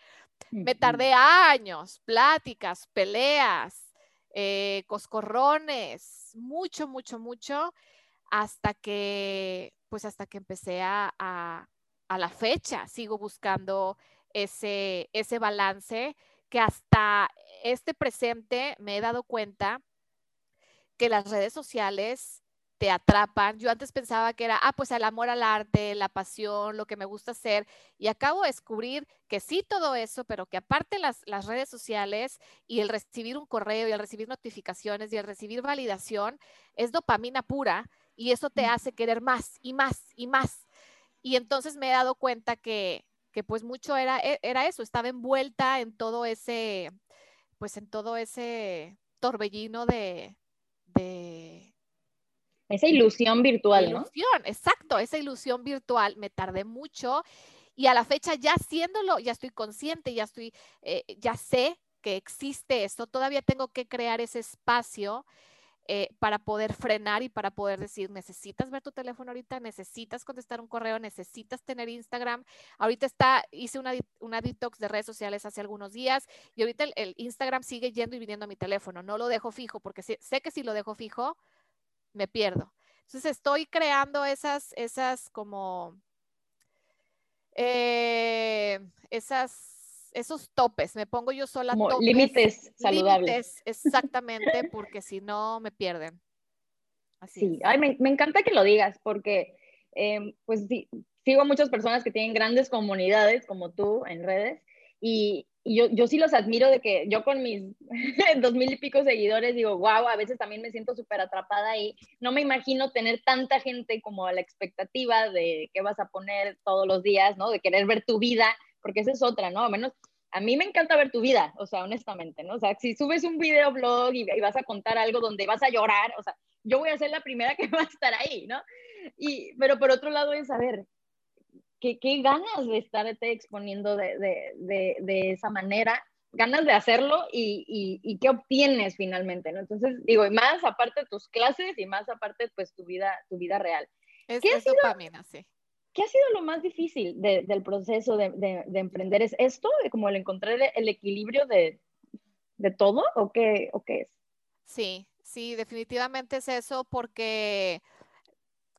Me tardé años, pláticas, peleas, eh, coscorrones, mucho, mucho, mucho, hasta que, pues hasta que empecé a, a, la fecha, sigo buscando ese, ese balance que hasta este presente me he dado cuenta que las redes sociales te atrapan. Yo antes pensaba que era, ah, pues el amor al arte, la pasión, lo que me gusta hacer. Y acabo de descubrir que sí todo eso, pero que aparte las, las redes sociales y el recibir un correo y el recibir notificaciones y el recibir validación es dopamina pura y eso te hace querer más y más y más. Y entonces me he dado cuenta que, que pues mucho era, e, era eso, estaba envuelta en todo ese, pues en todo ese torbellino de, de esa ilusión virtual, ¿no? Ilusión, exacto, esa ilusión virtual. Me tardé mucho y a la fecha ya haciéndolo, ya estoy consciente, ya estoy, eh, ya sé que existe esto. Todavía tengo que crear ese espacio eh, para poder frenar y para poder decir, necesitas ver tu teléfono ahorita, necesitas contestar un correo, necesitas tener Instagram. Ahorita está, hice una, una detox de redes sociales hace algunos días y ahorita el, Instagram sigue yendo y viniendo a mi teléfono. No lo dejo fijo porque sé que si lo dejo fijo, me pierdo. Entonces estoy creando esas, esas como, eh, esas, esos topes, me pongo yo sola como límites saludables. exactamente, porque si no me pierden. Así sí, Ay, me, me, encanta que lo digas, porque em, pues sí, sigo a muchas personas que tienen grandes comunidades como tú en redes y, y yo, yo sí los admiro de que yo con mis dos mil y pico seguidores digo, wow, a veces también me siento súper atrapada ahí. No me imagino tener tanta gente como a la expectativa de qué vas a poner todos los días, ¿no? De querer ver tu vida, porque esa es otra, ¿no? A menos a mí me encanta ver tu vida, o sea, honestamente, ¿no? O sea, si subes un video blog y, y, vas a contar algo donde vas a llorar, o sea, yo voy a ser la primera que va a estar ahí, ¿no? Y, pero por otro lado es saber, qué, ganas de estarte exponiendo de, esa manera, ganas de hacerlo y, qué obtienes finalmente, ¿no? Entonces, digo, y más aparte de tus clases y más aparte, pues, tu vida, tu vida real. Es, ¿Qué, ha sido, sí. ¿qué ha sido lo más difícil del proceso de, emprender? ¿Es esto, de como el encontrar el equilibrio de, todo o qué, o qué es? Sí, sí, definitivamente es eso porque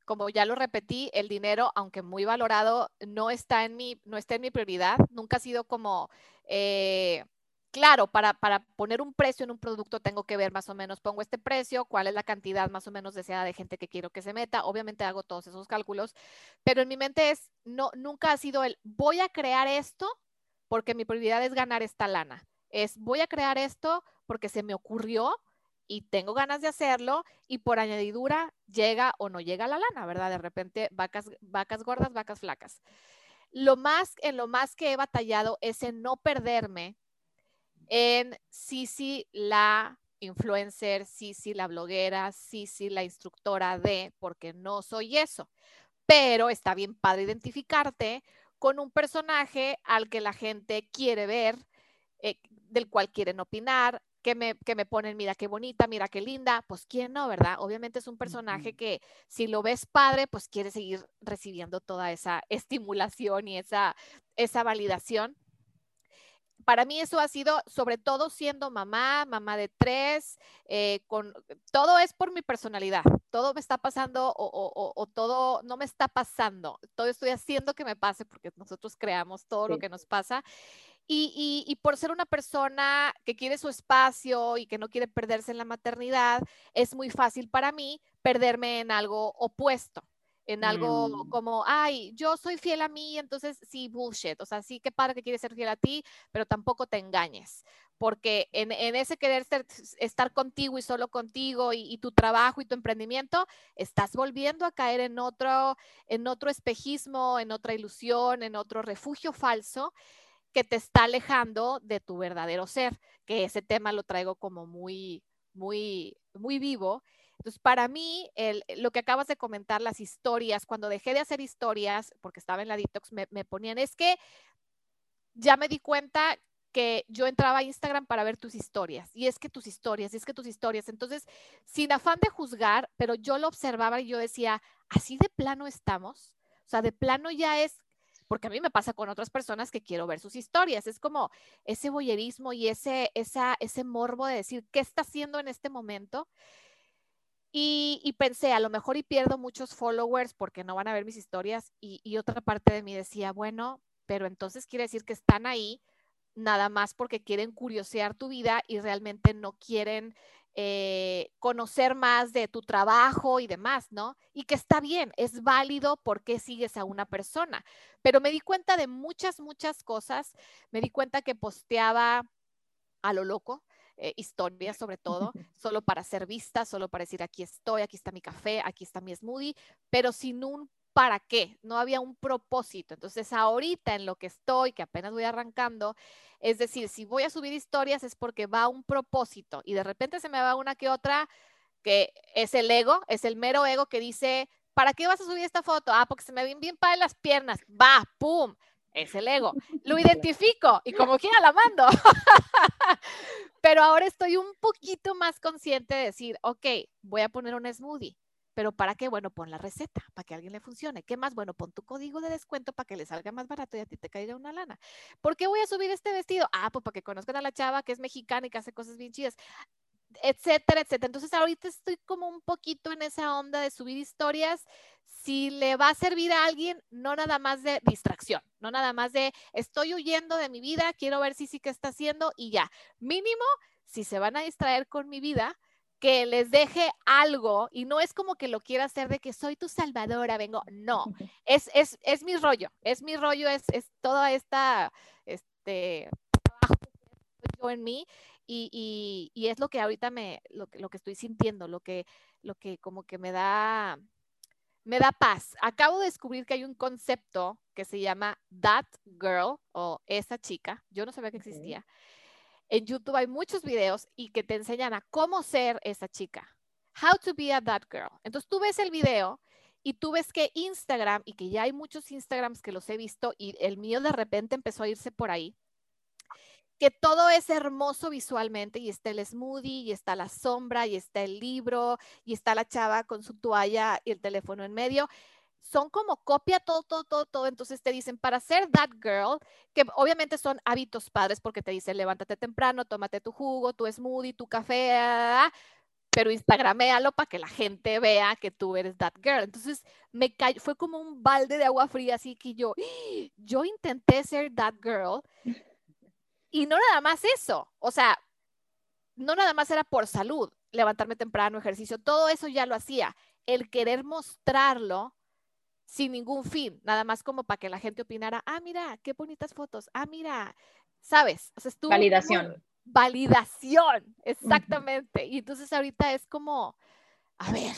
como ya lo repetí, el dinero, aunque muy valorado, no está en mi, no está en mi prioridad. Nunca ha sido como, eh, claro, para, para, poner un precio en un producto tengo que ver más o menos, pongo este precio, cuál es la cantidad más o menos deseada de gente que quiero que se meta. Obviamente hago todos esos cálculos, pero en mi mente es, no, nunca ha sido el, voy a crear esto porque mi prioridad es ganar esta lana. Es, voy a crear esto porque se me ocurrió y tengo ganas de hacerlo y por añadidura llega o no llega la lana, ¿verdad? De repente vacas, vacas gordas, vacas flacas. Lo más, en lo más que he batallado es en no perderme en sí, la influencer, sí, la bloguera, sí, la instructora de, porque no soy eso. Pero está bien padre identificarte con un personaje al que la gente quiere ver, eh, del cual quieren opinar, que me, que me ponen, mira qué bonita, mira qué linda, pues quién no, ¿verdad? Obviamente es un personaje que si lo ves padre, pues quiere seguir recibiendo toda esa estimulación y esa, esa validación. Para mí eso ha sido, sobre todo siendo mamá, mamá de tres, eh, con, todo es por mi personalidad, todo me está pasando o, o, todo no me está pasando, todo estoy haciendo que me pase porque nosotros creamos todo lo que nos pasa y, por ser una persona que quiere su espacio y que no quiere perderse en la maternidad, es muy fácil para mí perderme en algo opuesto, en algo mm. como, ay, yo soy fiel a mí, entonces sí, bullshit. O sea, sí, qué padre que quieres ser fiel a ti, pero tampoco te engañes. Porque en, ese querer estar contigo y solo contigo y, y, tu trabajo y tu emprendimiento, estás volviendo a caer en otro, en otro espejismo, en otra ilusión, en otro refugio falso que te está alejando de tu verdadero ser, que ese tema lo traigo como muy, muy, muy vivo. Entonces, para mí, lo que acabas de comentar, las historias, cuando dejé de hacer historias, porque estaba en la detox, me, me ponían, es que ya me di cuenta que yo entraba a Instagram para ver tus historias, y es que tus historias, y es que tus historias. Entonces, sin afán de juzgar, pero yo lo observaba y yo decía, así de plano estamos. O sea, de plano ya es porque a mí me pasa con otras personas que quiero ver sus historias. Es como ese boyerismo y ese, ese morbo de decir, ¿qué está haciendo en este momento? Y, pensé, a lo mejor y pierdo muchos followers porque no van a ver mis historias. Y otra parte de mí decía, bueno, pero entonces quiere decir que están ahí nada más porque quieren curiosear tu vida y realmente no quieren eh, conocer más de tu trabajo y demás, ¿no? Y que está bien, es válido porque sigues a una persona. Pero me di cuenta de muchas, muchas cosas. Me di cuenta que posteaba a lo loco. Eh, historias sobre todo, solo para ser vista, solo para decir aquí estoy, aquí está mi café, aquí está mi smoothie, pero sin un para qué, no había un propósito. Entonces, ahorita en lo que estoy, que apenas voy arrancando, es decir, si voy a subir historias es porque va un propósito y de repente se me va una que otra que es el ego, es el mero ego que dice, ¿para qué vas a subir esta foto? Ah, porque se me ven bien para las piernas. Va, pum, es el ego. Lo identifico y como quiera la mando. Pero ahora estoy un poquito más consciente de decir, ok, voy a poner un smoothie pero ¿para qué? Bueno, pon la receta para que a alguien le funcione. ¿Qué más? Bueno, pon tu código de descuento para que le salga más barato y a ti te caiga una lana. ¿Por qué voy a subir este vestido? Ah, pues para que conozcan a la chava que es mexicana y que hace cosas bien chidas etcétera, etcétera. Entonces ahorita estoy como un poquito en esa onda de subir historias. Si le va a servir a alguien, no nada más de distracción, no nada más de estoy huyendo de mi vida, quiero ver si sí que está haciendo y ya. Mínimo, si se van a distraer con mi vida, que les deje algo y no es como que lo quiera hacer de que soy tu salvadora, vengo, no, es, es, es mi rollo, es mi rollo, es, es toda esta, este, yo en mí y, y, y, es lo que ahorita me, lo, lo que estoy sintiendo, lo que, lo que como que me da, me da paz. Acabo de descubrir que hay un concepto que se llama That Girl o esa chica, yo no sabía que existía. En YouTube hay muchos videos y que te enseñan a cómo ser esa chica. How to be a that girl. Entonces tú ves el video y tú ves que Instagram, y que ya hay muchos Instagrams que los he visto y el mío de repente empezó a irse por ahí, que todo es hermoso visualmente y está el smoothie y está la sombra y está el libro y está la chava con su toalla y el teléfono en medio. Son como copia todo, todo, todo, todo. Entonces te dicen, para ser that girl, que obviamente son hábitos padres porque te dicen, levántate temprano, tómate tu jugo, tu smoothie, tu café, ah, ah, ah", pero instagraméalo para que la gente vea que tú eres that girl. Entonces me fue como un balde de agua fría, así que yo, yo intenté ser that girl y no nada más eso, o sea, no nada más era por salud, levantarme temprano, ejercicio, todo eso ya lo hacía. El querer mostrarlo sin ningún fin, nada más como para que la gente opinara, ah, mira, qué bonitas fotos, ah, mira, ¿sabes? O sea, estuvo validación. validación, exactamente. Y entonces ahorita es como, a ver,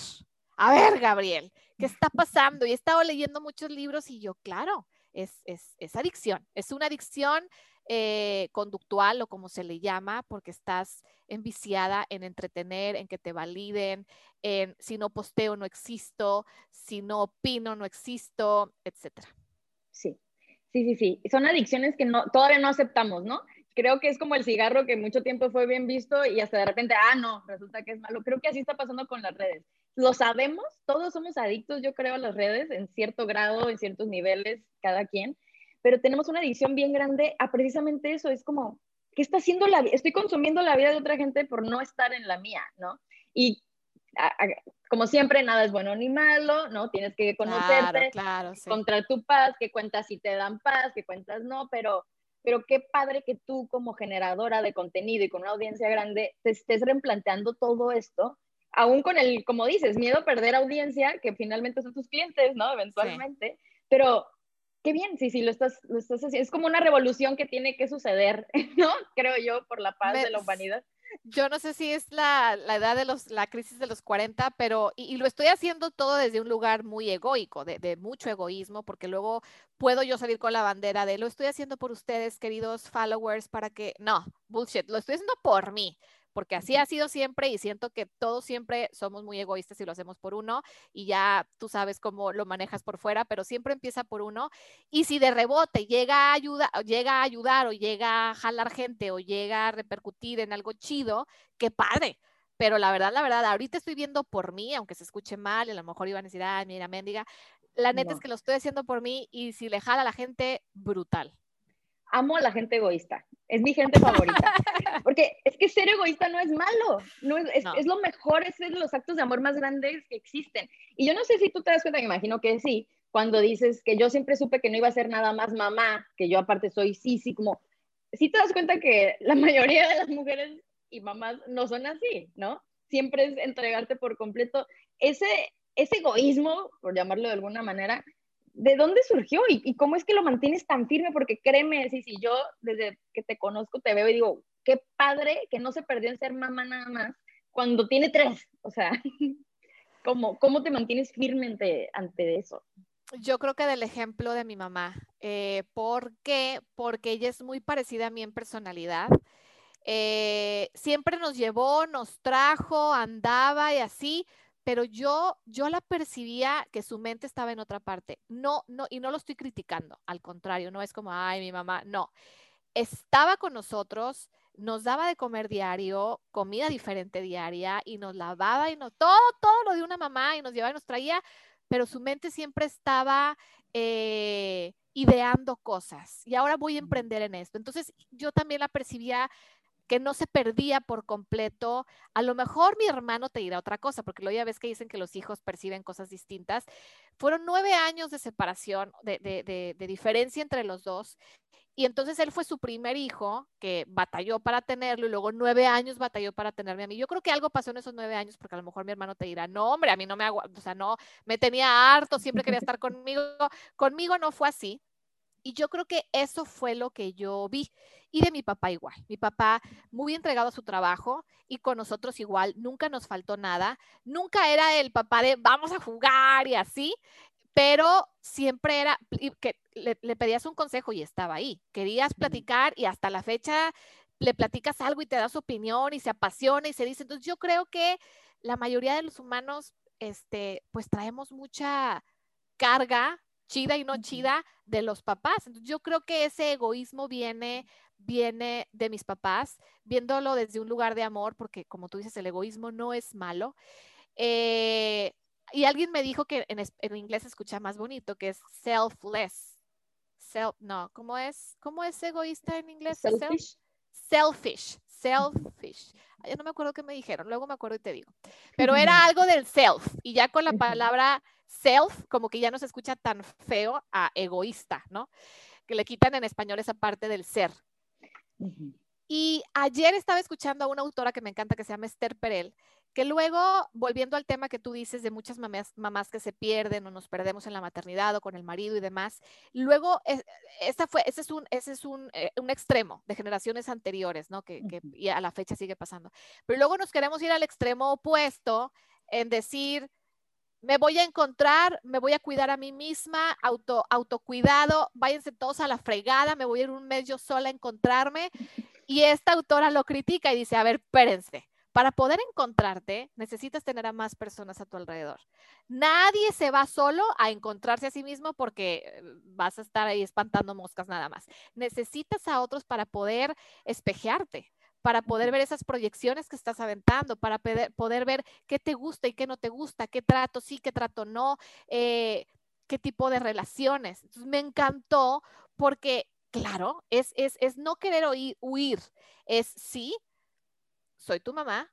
a ver, Gabriel, ¿qué está pasando? Y he estado leyendo muchos libros y yo, claro, es, es, es adicción, es una adicción eh, conductual o como se le llama, porque estás enviciada en entretener, en que te validen, en si no posteo no existo, si no opino no existo, etcétera. Sí, sí, sí, sí. Son adicciones que no, todavía no aceptamos, ¿no? Creo que es como el cigarro que mucho tiempo fue bien visto y hasta de repente, ah, no, resulta que es malo. Creo que así está pasando con las redes. Lo sabemos, todos somos adictos, yo creo, a las redes en cierto grado, en ciertos niveles, cada quien pero tenemos una adicción bien grande a precisamente eso, es como, ¿qué está haciendo la vida? Estoy consumiendo la vida de otra gente por no estar en la mía, ¿no? Y como siempre, nada es bueno ni malo, ¿no? Tienes que conocerte, claro, encontrar tu paz, qué cuentas si te dan paz, qué cuentas no, pero, pero qué padre que tú como generadora de contenido y con una audiencia grande te estés replanteando todo esto, aún con el, como dices, miedo a perder audiencia, que finalmente son tus clientes, ¿no? Eventualmente, pero qué bien, sí, sí, lo estás, lo estás haciendo. Es como una revolución que tiene que suceder, ¿no? Creo yo, por la paz de la humanidad. Yo no sé si es la, la, edad de los, la crisis de los 40, pero, y, lo estoy haciendo todo desde un lugar muy egoico, de, de, mucho egoísmo, porque luego puedo yo salir con la bandera de lo estoy haciendo por ustedes, queridos followers, para que, no, bullshit, lo estoy haciendo por mí, porque así ha sido siempre y siento que todos siempre somos muy egoístas y lo hacemos por uno y ya tú sabes cómo lo manejas por fuera, pero siempre empieza por uno y si de rebote llega a, ayuda, llega a ayudar o llega a jalar gente o llega a repercutir en algo chido, qué padre. Pero la verdad, la verdad, ahorita estoy viendo por mí, aunque se escuche mal y a lo mejor iban a decir, ay, mira, mendiga. La neta es que lo estoy haciendo por mí y si le jala a la gente, brutal amo a la gente egoísta. Es mi gente favorita. Porque es que ser egoísta no es malo. No es, es, lo mejor, es de los actos de amor más grandes que existen. Y yo no sé si tú te das cuenta, me imagino que sí, cuando dices que yo siempre supe que no iba a ser nada más mamá, que yo aparte soy sí, sí, como, sí te das cuenta que la mayoría de las mujeres y mamás no son así, ¿no? Siempre es entregarte por completo. Ese, ese egoísmo, por llamarlo de alguna manera, ¿de dónde surgió y, cómo es que lo mantienes tan firme? Porque créeme, si, si yo desde que te conozco te veo y digo, qué padre que no se perdió en ser mamá nada más cuando tiene tres. O sea, ¿cómo, cómo te mantienes firme ante, eso? Yo creo que del ejemplo de mi mamá. Eh, ¿Por qué? Porque ella es muy parecida a mí en personalidad. Eh, siempre nos llevó, nos trajo, andaba y así, pero yo, yo la percibía que su mente estaba en otra parte. No, no, y no lo estoy criticando, al contrario, no es como, ay, mi mamá, no. Estaba con nosotros, nos daba de comer diario, comida diferente diaria, y nos lavaba y no, todo, todo lo de una mamá, y nos llevaba y nos traía, pero su mente siempre estaba eh, ideando cosas. Y ahora voy a emprender en esto. Entonces, yo también la percibía que no se perdía por completo. A lo mejor mi hermano te dirá otra cosa, porque lo ya ves que dicen que los hijos perciben cosas distintas. Fueron nueve años de separación, de, diferencia entre los dos. Y entonces él fue su primer hijo que batalló para tenerlo y luego nueve años batalló para tenerme a mí. Yo creo que algo pasó en esos nueve años porque a lo mejor mi hermano te dirá, no, hombre, a mí no me aguanta, o sea, no, me tenía harto, siempre quería estar conmigo. Conmigo no fue así. Y yo creo que eso fue lo que yo vi. Y de mi papá igual. Mi papá muy entregado a su trabajo y con nosotros igual. Nunca nos faltó nada. Nunca era el papá de vamos a jugar y así. Pero siempre era que le, pedías un consejo y estaba ahí. Querías platicar y hasta la fecha le platicas algo y te da su opinión y se apasiona y se dice. Entonces yo creo que la mayoría de los humanos, este, pues traemos mucha carga chida y no chida de los papás. yo creo que ese egoísmo viene, viene de mis papás, viéndolo desde un lugar de amor, porque como tú dices, el egoísmo no es malo. Eh, y alguien me dijo que en, en, inglés se escucha más bonito, que es selfless. Self, no, ¿cómo es? ¿Cómo es egoísta en inglés? Selfish. Selfish. Selfish. Ya no me acuerdo qué me dijeron, luego me acuerdo y te digo. Pero era algo del self. Y ya con la palabra self, como que ya no se escucha tan feo a egoísta, ¿no? Que le quitan en español esa parte del ser. Y ayer estaba escuchando a una autora que me encanta, que se llama Esther Perel, que luego, volviendo al tema que tú dices de muchas mamás, mamás que se pierden o nos perdemos en la maternidad o con el marido y demás, luego, esta fue, ese es, un, ese es un, eh, un extremo de generaciones anteriores, ¿no? Que, que y a la fecha sigue pasando. Pero luego nos queremos ir al extremo opuesto en decir, me voy a encontrar, me voy a cuidar a mí misma, auto, autocuidado, váyanse todos a la fregada, me voy a ir un mes yo sola a encontrarme. Y esta autora lo critica y dice, a ver, espérense, para poder encontrarte, necesitas tener a más personas a tu alrededor. Nadie se va solo a encontrarse a sí mismo porque eh, vas a estar ahí espantando moscas nada más. Necesitas a otros para poder espejearte, para poder ver esas proyecciones que estás aventando, para poder, ver qué te gusta y qué no te gusta, qué trato sí, qué trato no, eh, qué tipo de relaciones. Entonces, me encantó porque, claro, es, es, es no querer huir, es sí, soy tu mamá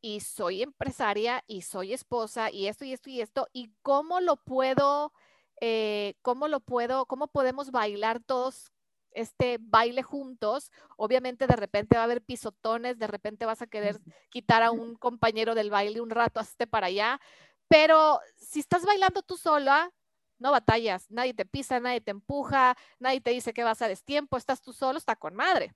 y soy empresaria y soy esposa y esto y esto y esto, y cómo lo puedo, eh, cómo lo puedo, cómo podemos bailar todos este baile juntos. Obviamente de repente va a haber pisotones, de repente vas a querer quitar a un compañero del baile un rato, hazte para allá, pero si estás bailando tú sola, no batallas, nadie te pisa, nadie te empuja, nadie te dice que vas a destiempo, estás tú solo, está con madre.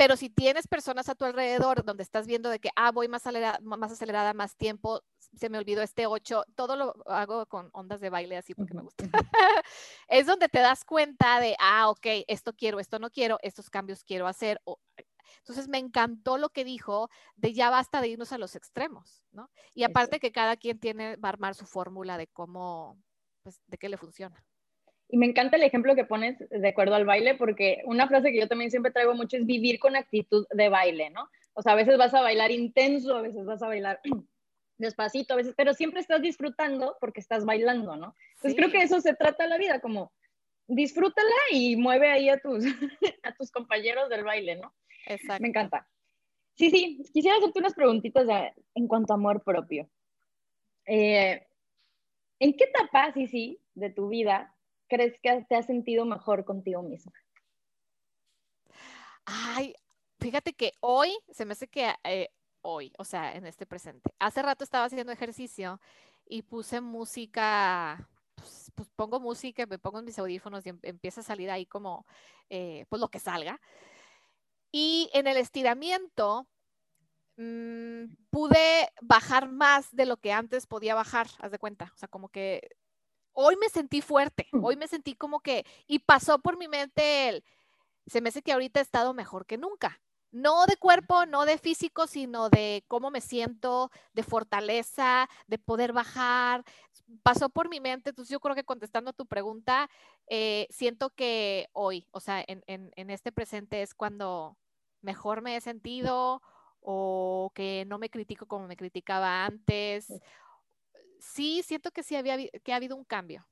Pero si tienes personas a tu alrededor donde estás viendo de que, ah, voy más acelerada, más, acelerada, más tiempo, se me olvidó este 8, todo lo hago con ondas de baile así porque me gusta. es donde te das cuenta de, ah, ok, esto quiero, esto no quiero, estos cambios quiero hacer. entonces me encantó lo que dijo de ya basta de irnos a los extremos, ¿no? Y aparte que cada quien tiene, va a armar su fórmula de cómo, pues, de qué le funciona. Y me encanta el ejemplo que pones de acuerdo al baile, porque una frase que yo también siempre traigo mucho es vivir con actitud de baile, ¿no? O sea, a veces vas a bailar intenso, a veces vas a bailar despacito, a veces, pero siempre estás disfrutando porque estás bailando, ¿no? Entonces creo que eso se trata la vida, como disfrútala y mueve ahí a tus, a tus compañeros del baile, ¿no? Exacto. Me encanta. Sí, sí, quisiera hacerte unas preguntitas en cuanto a amor propio. Eh, ¿En qué etapa, sí, sí, de tu vida crees que te has sentido mejor contigo misma? Ay, fíjate que hoy, se me hace que eh, hoy, o sea, en este presente. Hace rato estaba haciendo ejercicio y puse música, pues, pues pongo música, me pongo en mis audífonos y em, empieza a salir ahí como, eh, pues lo que salga. Y en el estiramiento mm, pude bajar más de lo que antes podía bajar, haz de cuenta. O sea, como que hoy me sentí fuerte, mm. hoy me sentí como que, y pasó por mi mente el, se me hace que ahorita he estado mejor que nunca. No de cuerpo, no de físico, sino de cómo me siento, de fortaleza, de poder bajar. Pasó por mi mente, entonces yo creo que contestando a tu pregunta, eh, siento que hoy, o sea, en, en este presente es cuando mejor me he sentido o que no me critico como me criticaba antes sí, siento que sí había, que ha habido un cambio.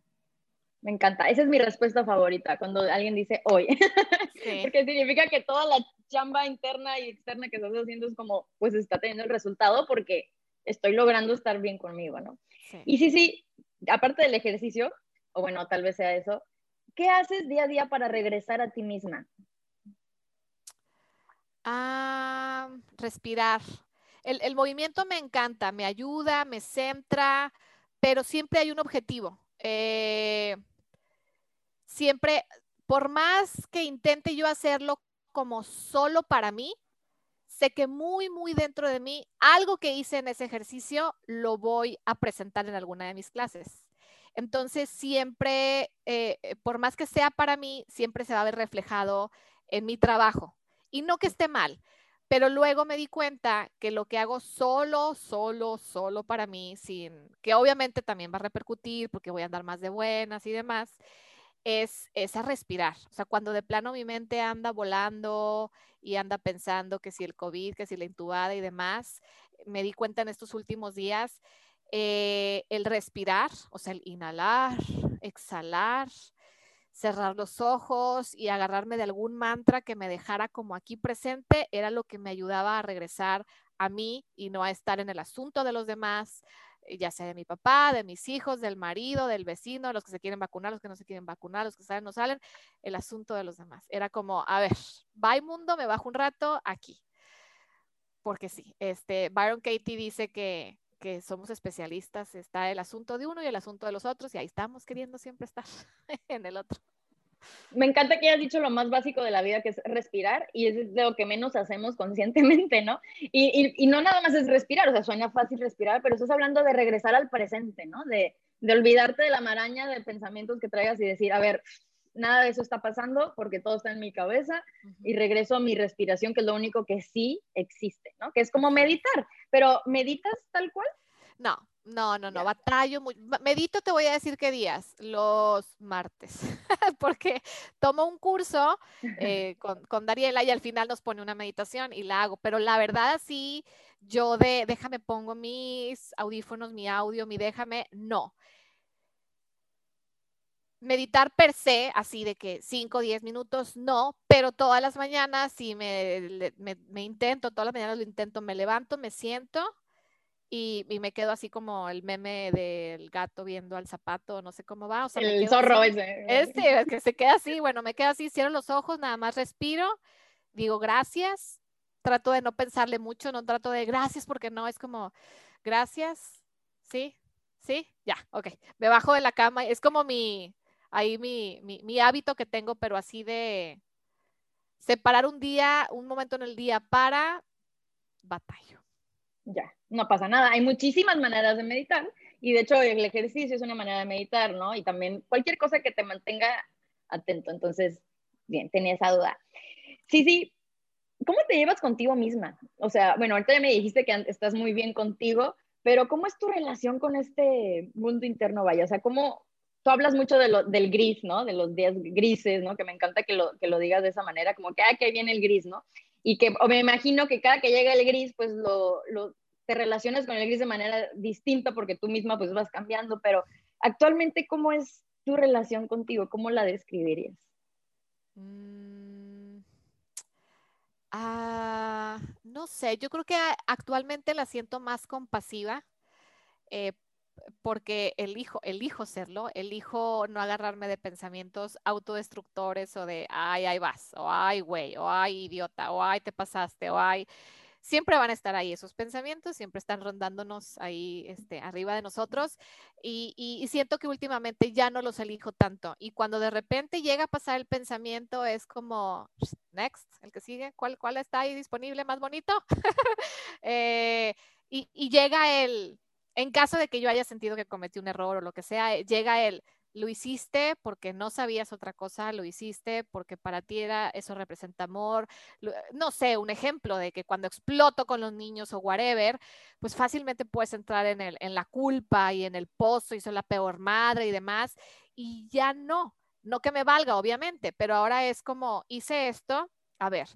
Me encanta. Esa es mi respuesta favorita cuando alguien dice hoy. Porque significa que toda la chamba interna y externa que estás haciendo es como, pues está teniendo el resultado porque estoy logrando estar bien conmigo, ¿no? Y sí, sí, aparte del ejercicio, o bueno, tal vez sea eso, ¿qué haces día a día para regresar a ti misma? Ah, respirar el, movimiento me encanta, me ayuda, me centra, pero siempre hay un objetivo. Eh, siempre, por más que intente yo hacerlo como solo para mí, sé que muy, muy dentro de mí, algo que hice en ese ejercicio lo voy a presentar en alguna de mis clases. Entonces, siempre, eh, por más que sea para mí, siempre se va a ver reflejado en mi trabajo. Y no que esté mal, pero luego me di cuenta que lo que hago solo, solo, solo para mí, sin que obviamente también va a repercutir porque voy a andar más de buenas y demás, es, es a respirar. O sea, cuando de plano mi mente anda volando y anda pensando que si el COVID, que si la intubada y demás, me di cuenta en estos últimos días, eh, el respirar, o sea, el inhalar, exhalar, cerrar los ojos y agarrarme de algún mantra que me dejara como aquí presente, era lo que me ayudaba a regresar a mí y no a estar en el asunto de los demás, eh, ya sea de mi papá, de mis hijos, del marido, del vecino, los que se quieren vacunar, los que no se quieren vacunar, los que salen, no salen, el asunto de los demás. Era como, a ver, bye mundo, me bajo un rato aquí. Porque sí, este, Byron Katie dice que, que somos especialistas, está el asunto de uno y el asunto de los otros, y ahí estamos queriendo siempre estar en el otro. Me encanta que hayas dicho lo más básico de la vida, que es respirar, y es de lo que menos hacemos conscientemente, ¿no? Y, y, no nada más es respirar, o sea, suena fácil respirar, pero estás hablando de regresar al presente, ¿no? De, de olvidarte de la maraña de pensamientos que traigas y decir, a ver, nada de eso está pasando porque todo está en mi cabeza y regreso a mi respiración, que es lo único que sí existe, ¿no? Que es como meditar, pero ¿meditas tal cual? No, no, no, no, batallo muy. Medito, te voy a decir qué días, los martes, porque tomo un curso eh, con, con, Dariela y al final nos pone una meditación y la hago, pero la verdad sí, yo de, déjame pongo mis audífonos, mi audio, mi déjame, no meditar per se, así de que 5 o 10 minutos, no, pero todas las mañanas sí me, me, intento, todas las mañanas lo intento, me levanto, me siento y, me quedo así como el meme del gato viendo al zapato, no sé cómo va. O el zorro ese. Este, que se queda así, bueno, me quedo así, cierro los ojos, nada más respiro, digo gracias, trato de no pensarle mucho, no trato de gracias porque no, es como gracias, sí, sí, ya, ok, me bajo de la cama, es como mi, ahí mi, mi, hábito que tengo, pero así de separar un día, un momento en el día para batallo. Ya, no pasa nada. Hay muchísimas maneras de meditar y de hecho el ejercicio es una manera de meditar, ¿no? Y también cualquier cosa que te mantenga atento. Entonces, bien, tenía esa duda. Sí, sí. ¿Cómo te llevas contigo misma? O sea, bueno, ahorita ya me dijiste que estás muy bien contigo, pero ¿cómo es tu relación con este mundo interno, vaya? O sea, ¿cómo, tú hablas mucho de lo, del gris, ¿no? De los días grises, ¿no? Que me encanta que lo, que lo digas de esa manera, como que, ah, que viene el gris, ¿no? Y que me imagino que cada que llega el gris, pues lo, te relacionas con el gris de manera distinta porque tú misma pues vas cambiando, pero actualmente, ¿cómo es tu relación contigo? ¿Cómo la describirías? Mm, ah, no sé, yo creo que actualmente la siento más compasiva. Eh, porque elijo, elijo serlo, elijo no agarrarme de pensamientos autodestructores o de, ay, ahí vas, o ay, güey, o ay, idiota, o ay, te pasaste, o ay, siempre van a estar ahí esos pensamientos, siempre están rondándonos ahí este, arriba de nosotros y, y, siento que últimamente ya no los elijo tanto y cuando de repente llega a pasar el pensamiento es como, next, el que sigue, ¿cuál, cuál está ahí disponible más bonito? eh, y, y llega el en caso de que yo haya sentido que cometí un error o lo que sea, eh, llega él, lo hiciste porque no sabías otra cosa, lo hiciste porque para ti era, eso representa amor, no sé, un ejemplo de que cuando exploto con los niños o whatever, pues fácilmente puedes entrar en, el, en la culpa y en el pozo y soy la peor madre y demás, y ya no, no que me valga, obviamente, pero ahora es como, hice esto, a ver,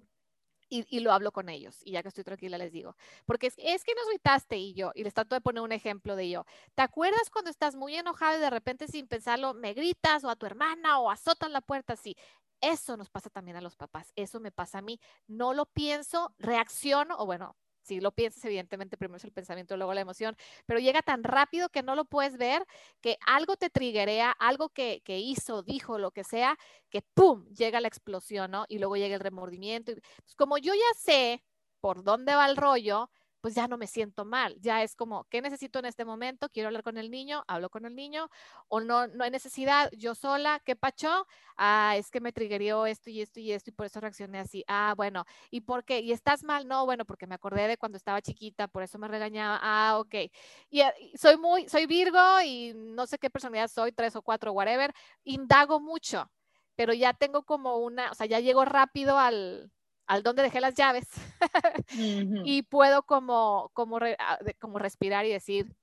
y, lo hablo con ellos. Y ya que estoy tranquila, les digo, porque es, es, que nos gritaste y yo, y les trato de poner un ejemplo de yo. ¿Te acuerdas cuando estás muy enojado y de repente sin pensarlo me gritas o a tu hermana o azotas la puerta así? Eso nos pasa también a los papás, eso me pasa a mí. No lo pienso, reacciono, o bueno, si lo piensas, evidentemente primero es el pensamiento, luego la emoción, pero llega tan rápido que no lo puedes ver, que algo te triguea, algo que, que, hizo, dijo, lo que sea, que ¡pum! llega la explosión, ¿no? Y luego llega el remordimiento. Pues como yo ya sé por dónde va el rollo, pues ya no me siento mal, ya es como, ¿qué necesito en este momento? Quiero hablar con el niño, hablo con el niño, o no, no hay necesidad, yo sola, ¿qué pacho? Ah, es que me triggerió esto y esto y esto y por eso reaccioné así. Ah, bueno, ¿y por qué? ¿Y estás mal? No, bueno, porque me acordé de cuando estaba chiquita, por eso me regañaba. Ah, ok. Y, ah, y soy muy, soy Virgo y no sé qué personalidad soy, tres o cuatro, whatever, indago mucho, pero ya tengo como una, o sea, ya llego rápido al, al donde dejé las llaves y puedo como, como, ah, como respirar y decir,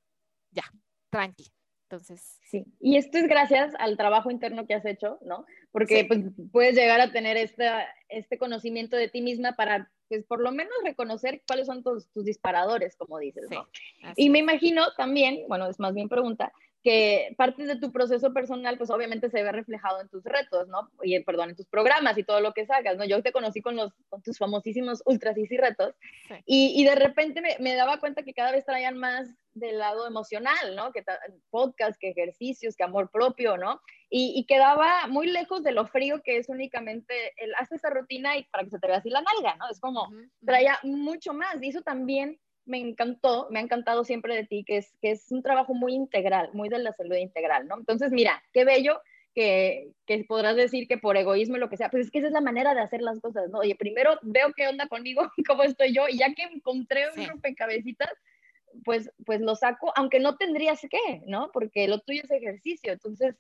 ya, tranqui. Entonces. Sí, y esto es gracias al trabajo interno que has hecho, ¿no? Porque pues, puedes llegar a tener esta, este conocimiento de ti misma para pues por lo menos reconocer cuáles son tus, tus disparadores, como dices, ¿no? y me imagino también, bueno, es más bien pregunta, que parte de tu proceso personal, pues obviamente se ve reflejado en tus retos, ¿no? Y, perdón, en tus programas y todo lo que sacas, ¿no? Yo te conocí con, los, con tus famosísimos ultras y retos y, y, de repente me, me, daba cuenta que cada vez traían más del lado emocional, ¿no? Que podcast, que ejercicios, que amor propio, ¿no? Y, y, quedaba muy lejos de lo frío que es únicamente el hace esa rutina y para que se te vea así la nalga, ¿no? Es como, traía mucho más y eso también me encantó, me ha encantado siempre de ti, que es, que es un trabajo muy integral, muy de la salud integral, ¿no? Entonces, mira, qué bello que, que, podrás decir que por egoísmo lo que sea, pues es que esa es la manera de hacer las cosas, ¿no? Oye, primero veo qué onda conmigo, cómo estoy yo, y ya que encontré un rompecabecitas, pues, pues lo saco, aunque no tendrías que, ¿no? Porque lo tuyo es ejercicio, entonces,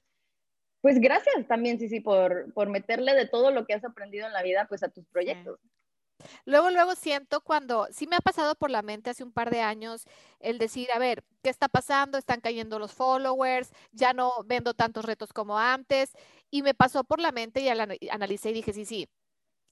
pues gracias también, sí, sí, por, por meterle de todo lo que has aprendido en la vida, pues a tus proyectos. Luego, luego siento cuando, sí me ha pasado por la mente hace un par de años el decir, a ver, ¿qué está pasando? Están cayendo los followers, ya no vendo tantos retos como antes. Y me pasó por la mente y analicé y dije, sí, sí,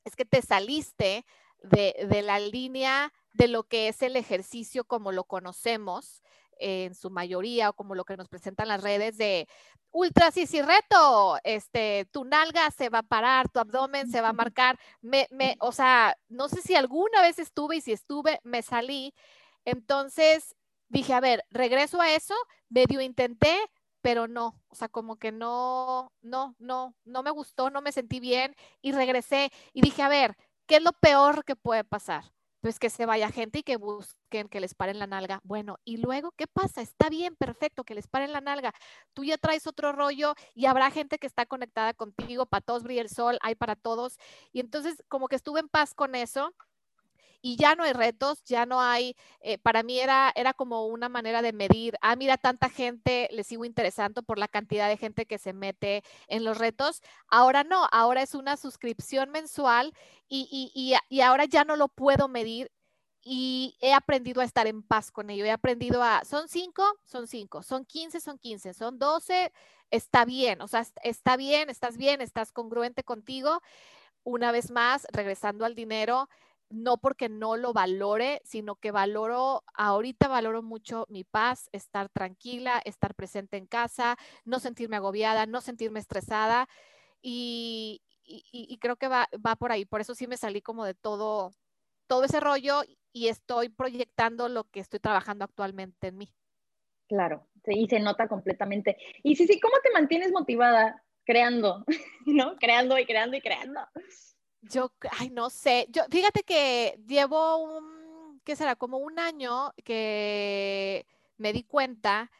es que te saliste de, la línea de lo que es el ejercicio como lo conocemos en su mayoría o como lo que nos presentan las redes de ultra sí, reto, este, tu nalga se va a parar, tu abdomen se va a marcar, me, me, o sea, no sé si alguna vez estuve y si estuve, me salí. Entonces dije, a ver, regreso a eso, medio intenté, pero no, o sea, como que no, no, no, no me gustó, no me sentí bien y regresé y dije, a ver, ¿qué es lo peor que puede pasar? Pues que se vaya gente y que busquen que les paren la nalga. Bueno, y luego, ¿qué pasa? Está bien, perfecto, que les paren la nalga. Tú ya traes otro rollo y habrá gente que está conectada contigo, para todos brilla el sol, hay para todos. Y entonces, como que estuve en paz con eso y ya no hay retos, ya no hay, eh, para mí era, era como una manera de medir, ah, mira, tanta gente le sigo interesando por la cantidad de gente que se mete en los retos. Ahora no, ahora es una suscripción mensual y, y, y, ahora ya no lo puedo medir y he aprendido a estar en paz con ello. He aprendido a, son cinco, son cinco, son quince, son quince, son doce, está bien, o sea, está bien, estás bien, estás congruente contigo. Una vez más, regresando al dinero, no porque no lo valore, sino que valoro, ahorita valoro mucho mi paz, estar tranquila, estar presente en casa, no sentirme agobiada, no sentirme estresada y, creo que va, va, por ahí. Por eso sí me salí como de todo, todo ese rollo y estoy proyectando lo que estoy trabajando actualmente en mí. Claro, y se nota completamente. Y sí, sí, ¿cómo te mantienes motivada creando, ¿no? Creando y creando y creando. Yo, ay, no sé. Yo, fíjate que llevo un, ¿qué será? Como un año que me di cuenta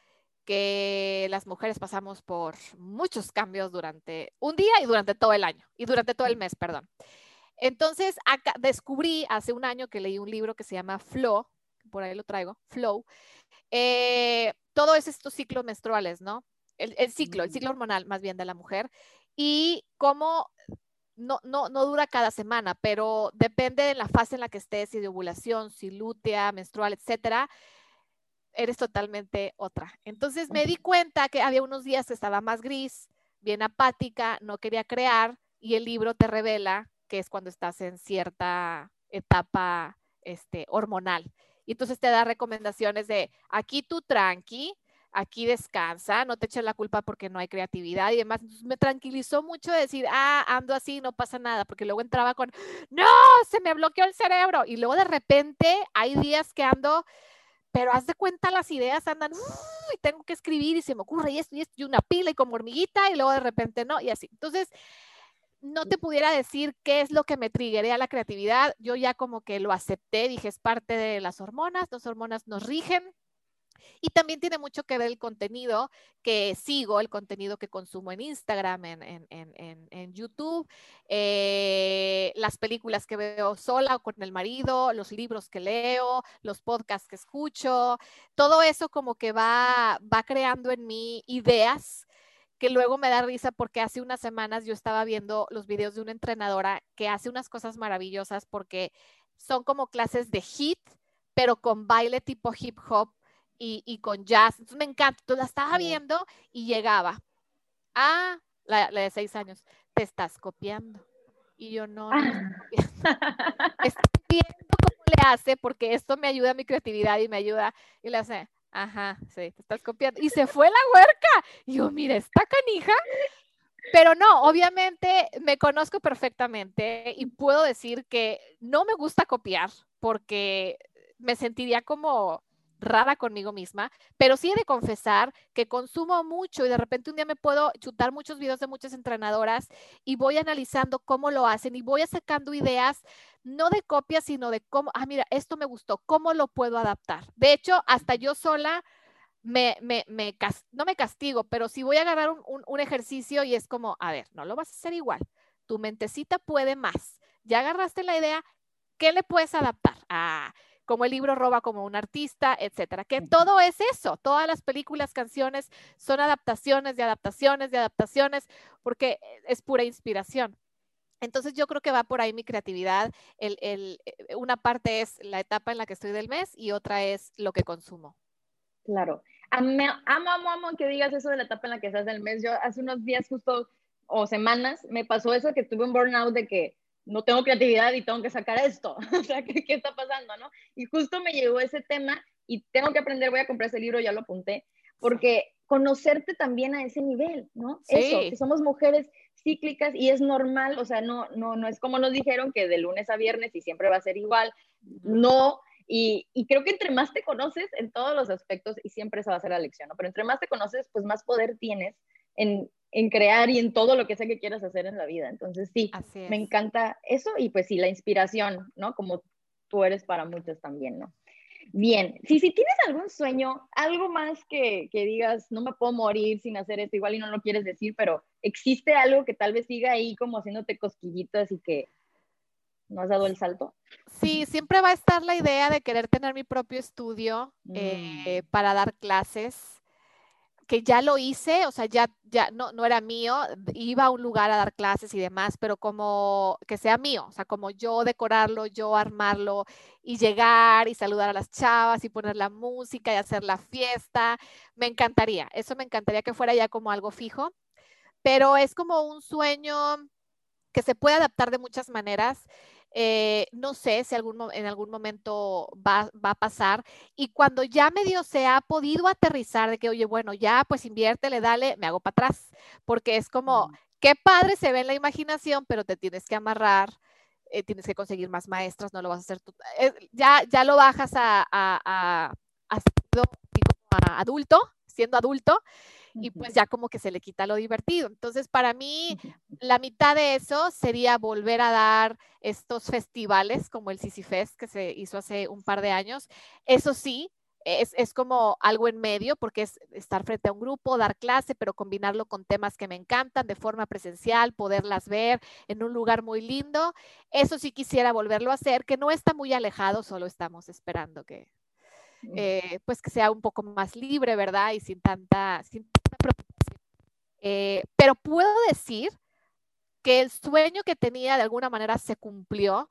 que las mujeres pasamos por muchos cambios durante un día y durante todo el año, y durante todo el mes, perdón. Entonces, acá descubrí hace un año que leí un libro que se llama Flow, por ahí lo traigo, Flow, eh, todo es estos ciclos menstruales, ¿no? El, el ciclo, el ciclo hormonal más bien de la mujer, y cómo no, no, no dura cada semana, pero depende de la fase en la que estés, si de ovulación, si lútea, menstrual, etcétera, eres totalmente otra. Entonces me di cuenta que había unos días que estaba más gris, bien apática, no quería crear, y el libro te revela que es cuando estás en cierta etapa este, hormonal. Y entonces te da recomendaciones de aquí tú tranqui, aquí descansa, no te eches la culpa porque no hay creatividad y demás. me tranquilizó mucho decir, ah, ando así, no pasa nada, porque luego entraba con, no, se me bloqueó el cerebro. Y luego de repente hay días que ando, pero haz de cuenta las ideas andan, y tengo que escribir y se me ocurre y esto y esto y una pila y como hormiguita y luego de repente no, y así. Entonces, no te pudiera decir qué es lo que me triggería la creatividad. Yo ya como que lo acepté, dije, es parte de las hormonas, las hormonas nos rigen, y también tiene mucho que ver el contenido que sigo, el contenido que consumo en Instagram, en, YouTube, eh, las películas que veo sola o con el marido, los libros que leo, los podcasts que escucho, todo eso como que va, va creando en mí ideas que luego me da risa porque hace unas semanas yo estaba viendo los videos de una entrenadora que hace unas cosas maravillosas porque son como clases de hit, pero con baile tipo hip hop y, con jazz. Entonces me encanta. Entonces la estaba viendo y llegaba. Ah, la, de seis años, te estás copiando. Y yo no, no ah. viendo cómo le hace, porque esto me ayuda a mi creatividad y me ayuda, y le hace, ajá, sí, te estás copiando. Y se fue la huerca. Y yo, mira, esta canija. Pero no, obviamente me conozco perfectamente y puedo decir que no me gusta copiar porque me sentiría como rara conmigo misma, pero sí he de confesar que consumo mucho y de repente un día me puedo chutar muchos videos de muchas entrenadoras y voy analizando cómo lo hacen y voy sacando ideas, no de copias, sino de cómo, ah, mira, esto me gustó, cómo lo puedo adaptar. De hecho, hasta yo sola me, me, me no me castigo, pero si voy a agarrar un, un ejercicio y es como, a ver, no lo vas a hacer igual, tu mentecita puede más. Ya agarraste la idea, ¿qué le puedes adaptar? Ah, como el libro roba como un artista, etcétera. Que todo es eso, todas las películas, canciones son adaptaciones de adaptaciones de adaptaciones, porque es pura inspiración. Entonces yo creo que va por ahí mi creatividad. El, el, eh, una parte es la etapa en la que estoy del mes y otra es lo que consumo. Claro. Amo, amo, amo que digas eso de la etapa en la que estás del mes. Yo hace unos días justo o semanas me pasó eso que tuve un burnout de que no tengo creatividad y tengo que sacar esto. o sea, ¿qué, ¿qué, está pasando, no? Y justo me llegó ese tema y tengo que aprender, voy a comprar ese libro, ya lo apunté, porque conocerte también a ese nivel, ¿no? Sí. Eso, que somos mujeres cíclicas y es normal, o sea, no, no, no es como nos dijeron que de lunes a viernes y siempre va a ser igual, no, y, y, creo que entre más te conoces en todos los aspectos, y siempre esa va a ser la lección, ¿no? Pero entre más te conoces, pues más poder tienes en, en crear y en todo lo que sea que quieras hacer en la vida. Entonces, sí, me encanta eso y pues sí, la inspiración, ¿no? Como tú eres para muchos también, ¿no? Bien, si, si tienes algún sueño, algo más que, que, digas, no me puedo morir sin hacer esto, igual y no lo quieres decir, pero existe algo que tal vez siga ahí como haciéndote cosquillitas y que no has dado el salto. Sí, siempre va a estar la idea de querer tener mi propio estudio eh, mm. para dar clases que ya lo hice, o sea, ya, ya no, no era mío, iba a un lugar a dar clases y demás, pero como que sea mío, o sea, como yo decorarlo, yo armarlo y llegar y saludar a las chavas y poner la música y hacer la fiesta, me encantaría, eso me encantaría que fuera ya como algo fijo, pero es como un sueño que se puede adaptar de muchas maneras eh, no sé si algún, en algún momento va, va, a pasar. Y cuando ya medio se ha podido aterrizar de que, oye, bueno, ya pues inviértele, dale, me hago para atrás, porque es como, qué padre se ve en la imaginación, pero te tienes que amarrar. Eh, tienes que conseguir más maestras, no lo vas a hacer tú. Eh, ya, ya lo bajas a, a, a, a adulto, siendo adulto, y pues ya como que se le quita lo divertido. Entonces, para mí, la mitad de eso sería volver a dar estos festivales como el Sisi Fest que se hizo hace un par de años. Eso sí, es, es, como algo en medio, porque es estar frente a un grupo, dar clase, pero combinarlo con temas que me encantan de forma presencial, poderlas ver en un lugar muy lindo. Eso sí quisiera volverlo a hacer, que no está muy alejado, solo estamos esperando que, eh, pues que sea un poco más libre, ¿verdad? Y sin tanta, sin tanta preocupación. Eh, pero puedo decir que el sueño que tenía de alguna manera se cumplió,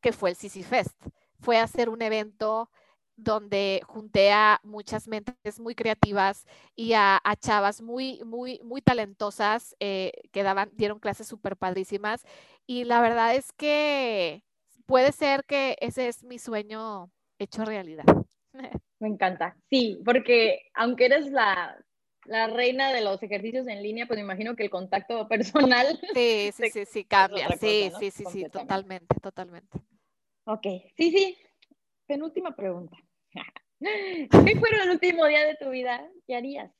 que fue el Sisi Fest. Fue hacer un evento donde junté a muchas mentes muy creativas y a, a chavas muy, muy, muy talentosas eh, que daban, dieron clases súper padrísimas. Y la verdad es que puede ser que ese es mi sueño hecho realidad. Me encanta. Sí, porque aunque eres la, la reina de los ejercicios en línea, pues me imagino que el contacto personal. Sí, sí, sí, sí, cambia. Sí, sí, sí, sí, totalmente, totalmente. Ok, sí, sí. Penúltima pregunta. ¿Qué fuera el último día de tu vida? ¿Qué harías?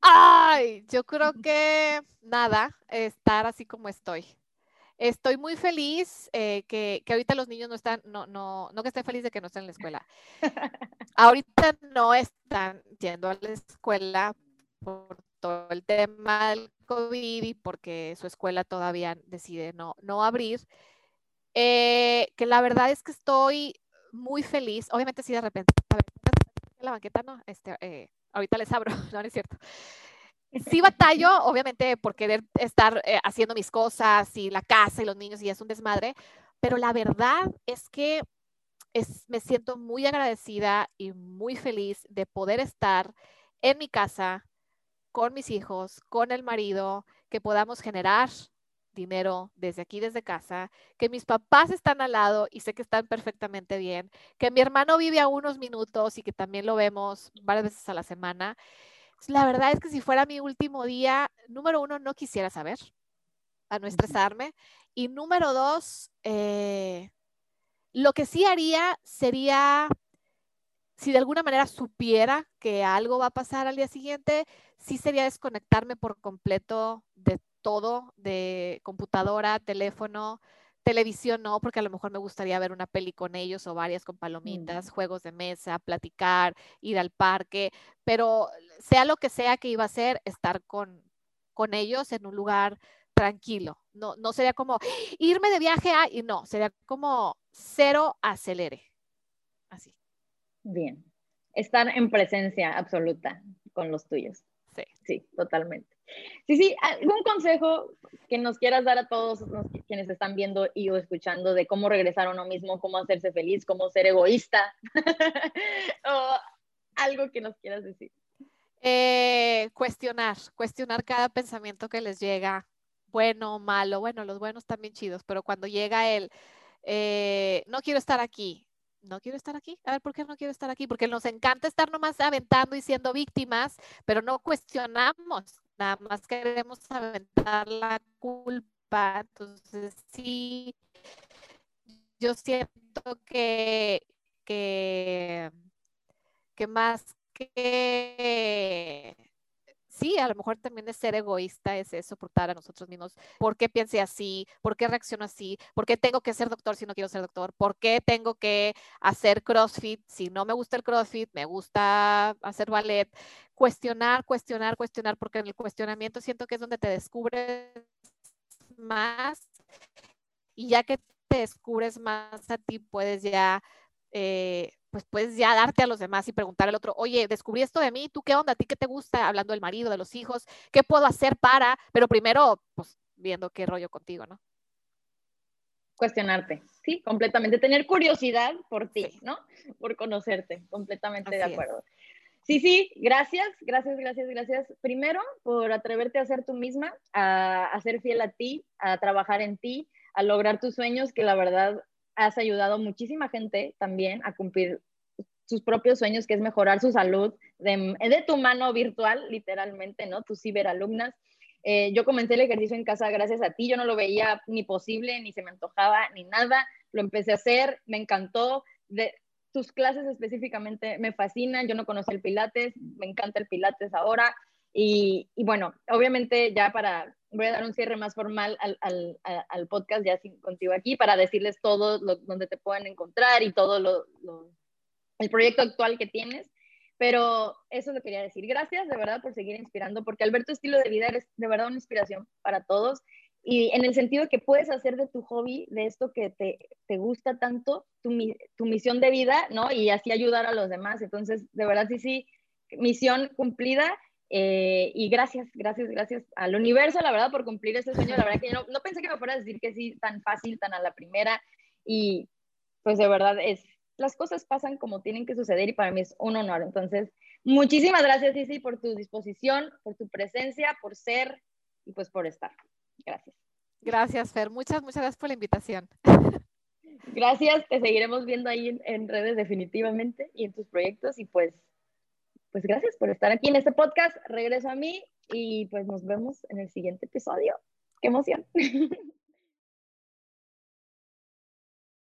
Ay, yo creo que nada, estar así como estoy. Estoy muy feliz eh, que, que, ahorita los niños no están, no, no, no que esté feliz de que no estén en la escuela. ahorita no están yendo a la escuela por todo el tema del COVID y porque su escuela todavía decide no, no abrir. Eh, que la verdad es que estoy muy feliz. Obviamente sí de repente, la banqueta no, este, eh, ahorita les abro, no, no es cierto sí batallo, obviamente, por querer estar eh, haciendo mis cosas y la casa y los niños y es un desmadre, pero la verdad es que es, me siento muy agradecida y muy feliz de poder estar en mi casa con mis hijos, con el marido, que podamos generar dinero desde aquí, desde casa, que mis papás están al lado y sé que están perfectamente bien, que mi hermano vive a unos minutos y que también lo vemos varias veces a la semana. La verdad es que si fuera mi último día, número uno, no quisiera saber, a no estresarme. Y número dos, eh, lo que sí haría sería, si de alguna manera supiera que algo va a pasar al día siguiente, sí sería desconectarme por completo de todo, de computadora, teléfono, televisión no, porque a lo mejor me gustaría ver una peli con ellos o varias con palomitas, juegos de mesa, platicar, ir al parque, pero sea lo que sea que iba a hacer, estar con, con ellos en un lugar tranquilo. No, no sería como irme de viaje a, y no, sería como cero acelere. Así. Bien. Estar en presencia absoluta con los tuyos. Sí. Sí, totalmente. Sí, sí, ¿algún consejo que nos quieras dar a todos quienes están viendo y o escuchando de cómo regresar a uno mismo, cómo hacerse feliz, cómo ser egoísta? o algo que nos quieras decir. Eh, cuestionar, cuestionar cada pensamiento que les llega, bueno, malo, bueno, los buenos también chidos, pero cuando llega el, eh, no quiero estar aquí, no quiero estar aquí. A ver, ¿por qué no quiero estar aquí? Porque nos encanta estar nomás aventando y siendo víctimas, pero no cuestionamos, nada más queremos aventar la culpa. Entonces, sí, yo siento que, que, que más que sí, a lo mejor también es ser egoísta, es soportar a nosotros mismos. ¿Por qué piense así? ¿Por qué reacciono así? ¿Por qué tengo que ser doctor si no quiero ser doctor? ¿Por qué tengo que hacer CrossFit si no me gusta el CrossFit? Me gusta hacer ballet. Cuestionar, cuestionar, cuestionar, porque en el cuestionamiento siento que es donde te descubres más y ya que te descubres más a ti, puedes ya eh, pues puedes ya darte a los demás y preguntar al otro, oye, descubrí esto de mí, ¿tú qué onda? ¿A ti qué te gusta? Hablando del marido, de los hijos, ¿qué puedo hacer para? Pero primero, pues viendo qué rollo contigo, ¿no? Cuestionarte, sí, completamente. Tener curiosidad por ti, ¿no? Por conocerte, completamente de acuerdo. Sí, sí, gracias, gracias, gracias, gracias. Primero, por atreverte a ser tú misma, a, a ser fiel a ti, a trabajar en ti, a lograr tus sueños, que la verdad has ayudado muchísima gente también a cumplir sus propios sueños, que es mejorar su salud de, de tu mano virtual, literalmente, ¿no? Tus ciberalumnas. Eh, yo comencé el ejercicio en casa gracias a ti, yo no lo veía ni posible, ni se me antojaba, ni nada. Lo empecé a hacer, me encantó. De, tus clases específicamente me fascinan, yo no conocía el Pilates, me encanta el Pilates ahora. Y, bueno, obviamente ya para voy a dar un cierre más formal al, al, al podcast ya sin, contigo aquí para decirles todo lo, donde te pueden encontrar y todo lo, el proyecto actual que tienes. Pero eso lo quería decir. Gracias de verdad por seguir inspirando, porque al ver tu estilo de vida eres de verdad una inspiración para todos. Y en el sentido que puedes hacer de tu hobby, de esto que te, te gusta tanto, tu, tu misión de vida, ¿no? Y así ayudar a los demás. Entonces, de verdad, sí, sí, misión cumplida eh, y gracias, gracias, gracias al universo, la verdad, por cumplir ese sueño. La verdad que yo no, no, pensé que me fuera a decir que sí tan fácil, tan a la primera. Y pues de verdad es, las cosas pasan como tienen que suceder y para mí es un honor. Entonces, muchísimas gracias, Isi, por tu disposición, por tu presencia, por ser y pues por estar. Gracias. Gracias, Fer. Muchas, muchas gracias por la invitación. Gracias, te seguiremos viendo ahí en, en redes definitivamente y en tus proyectos y pues pues gracias por estar aquí en este podcast. Regreso a mí y pues nos vemos en el siguiente episodio. ¡Qué emoción!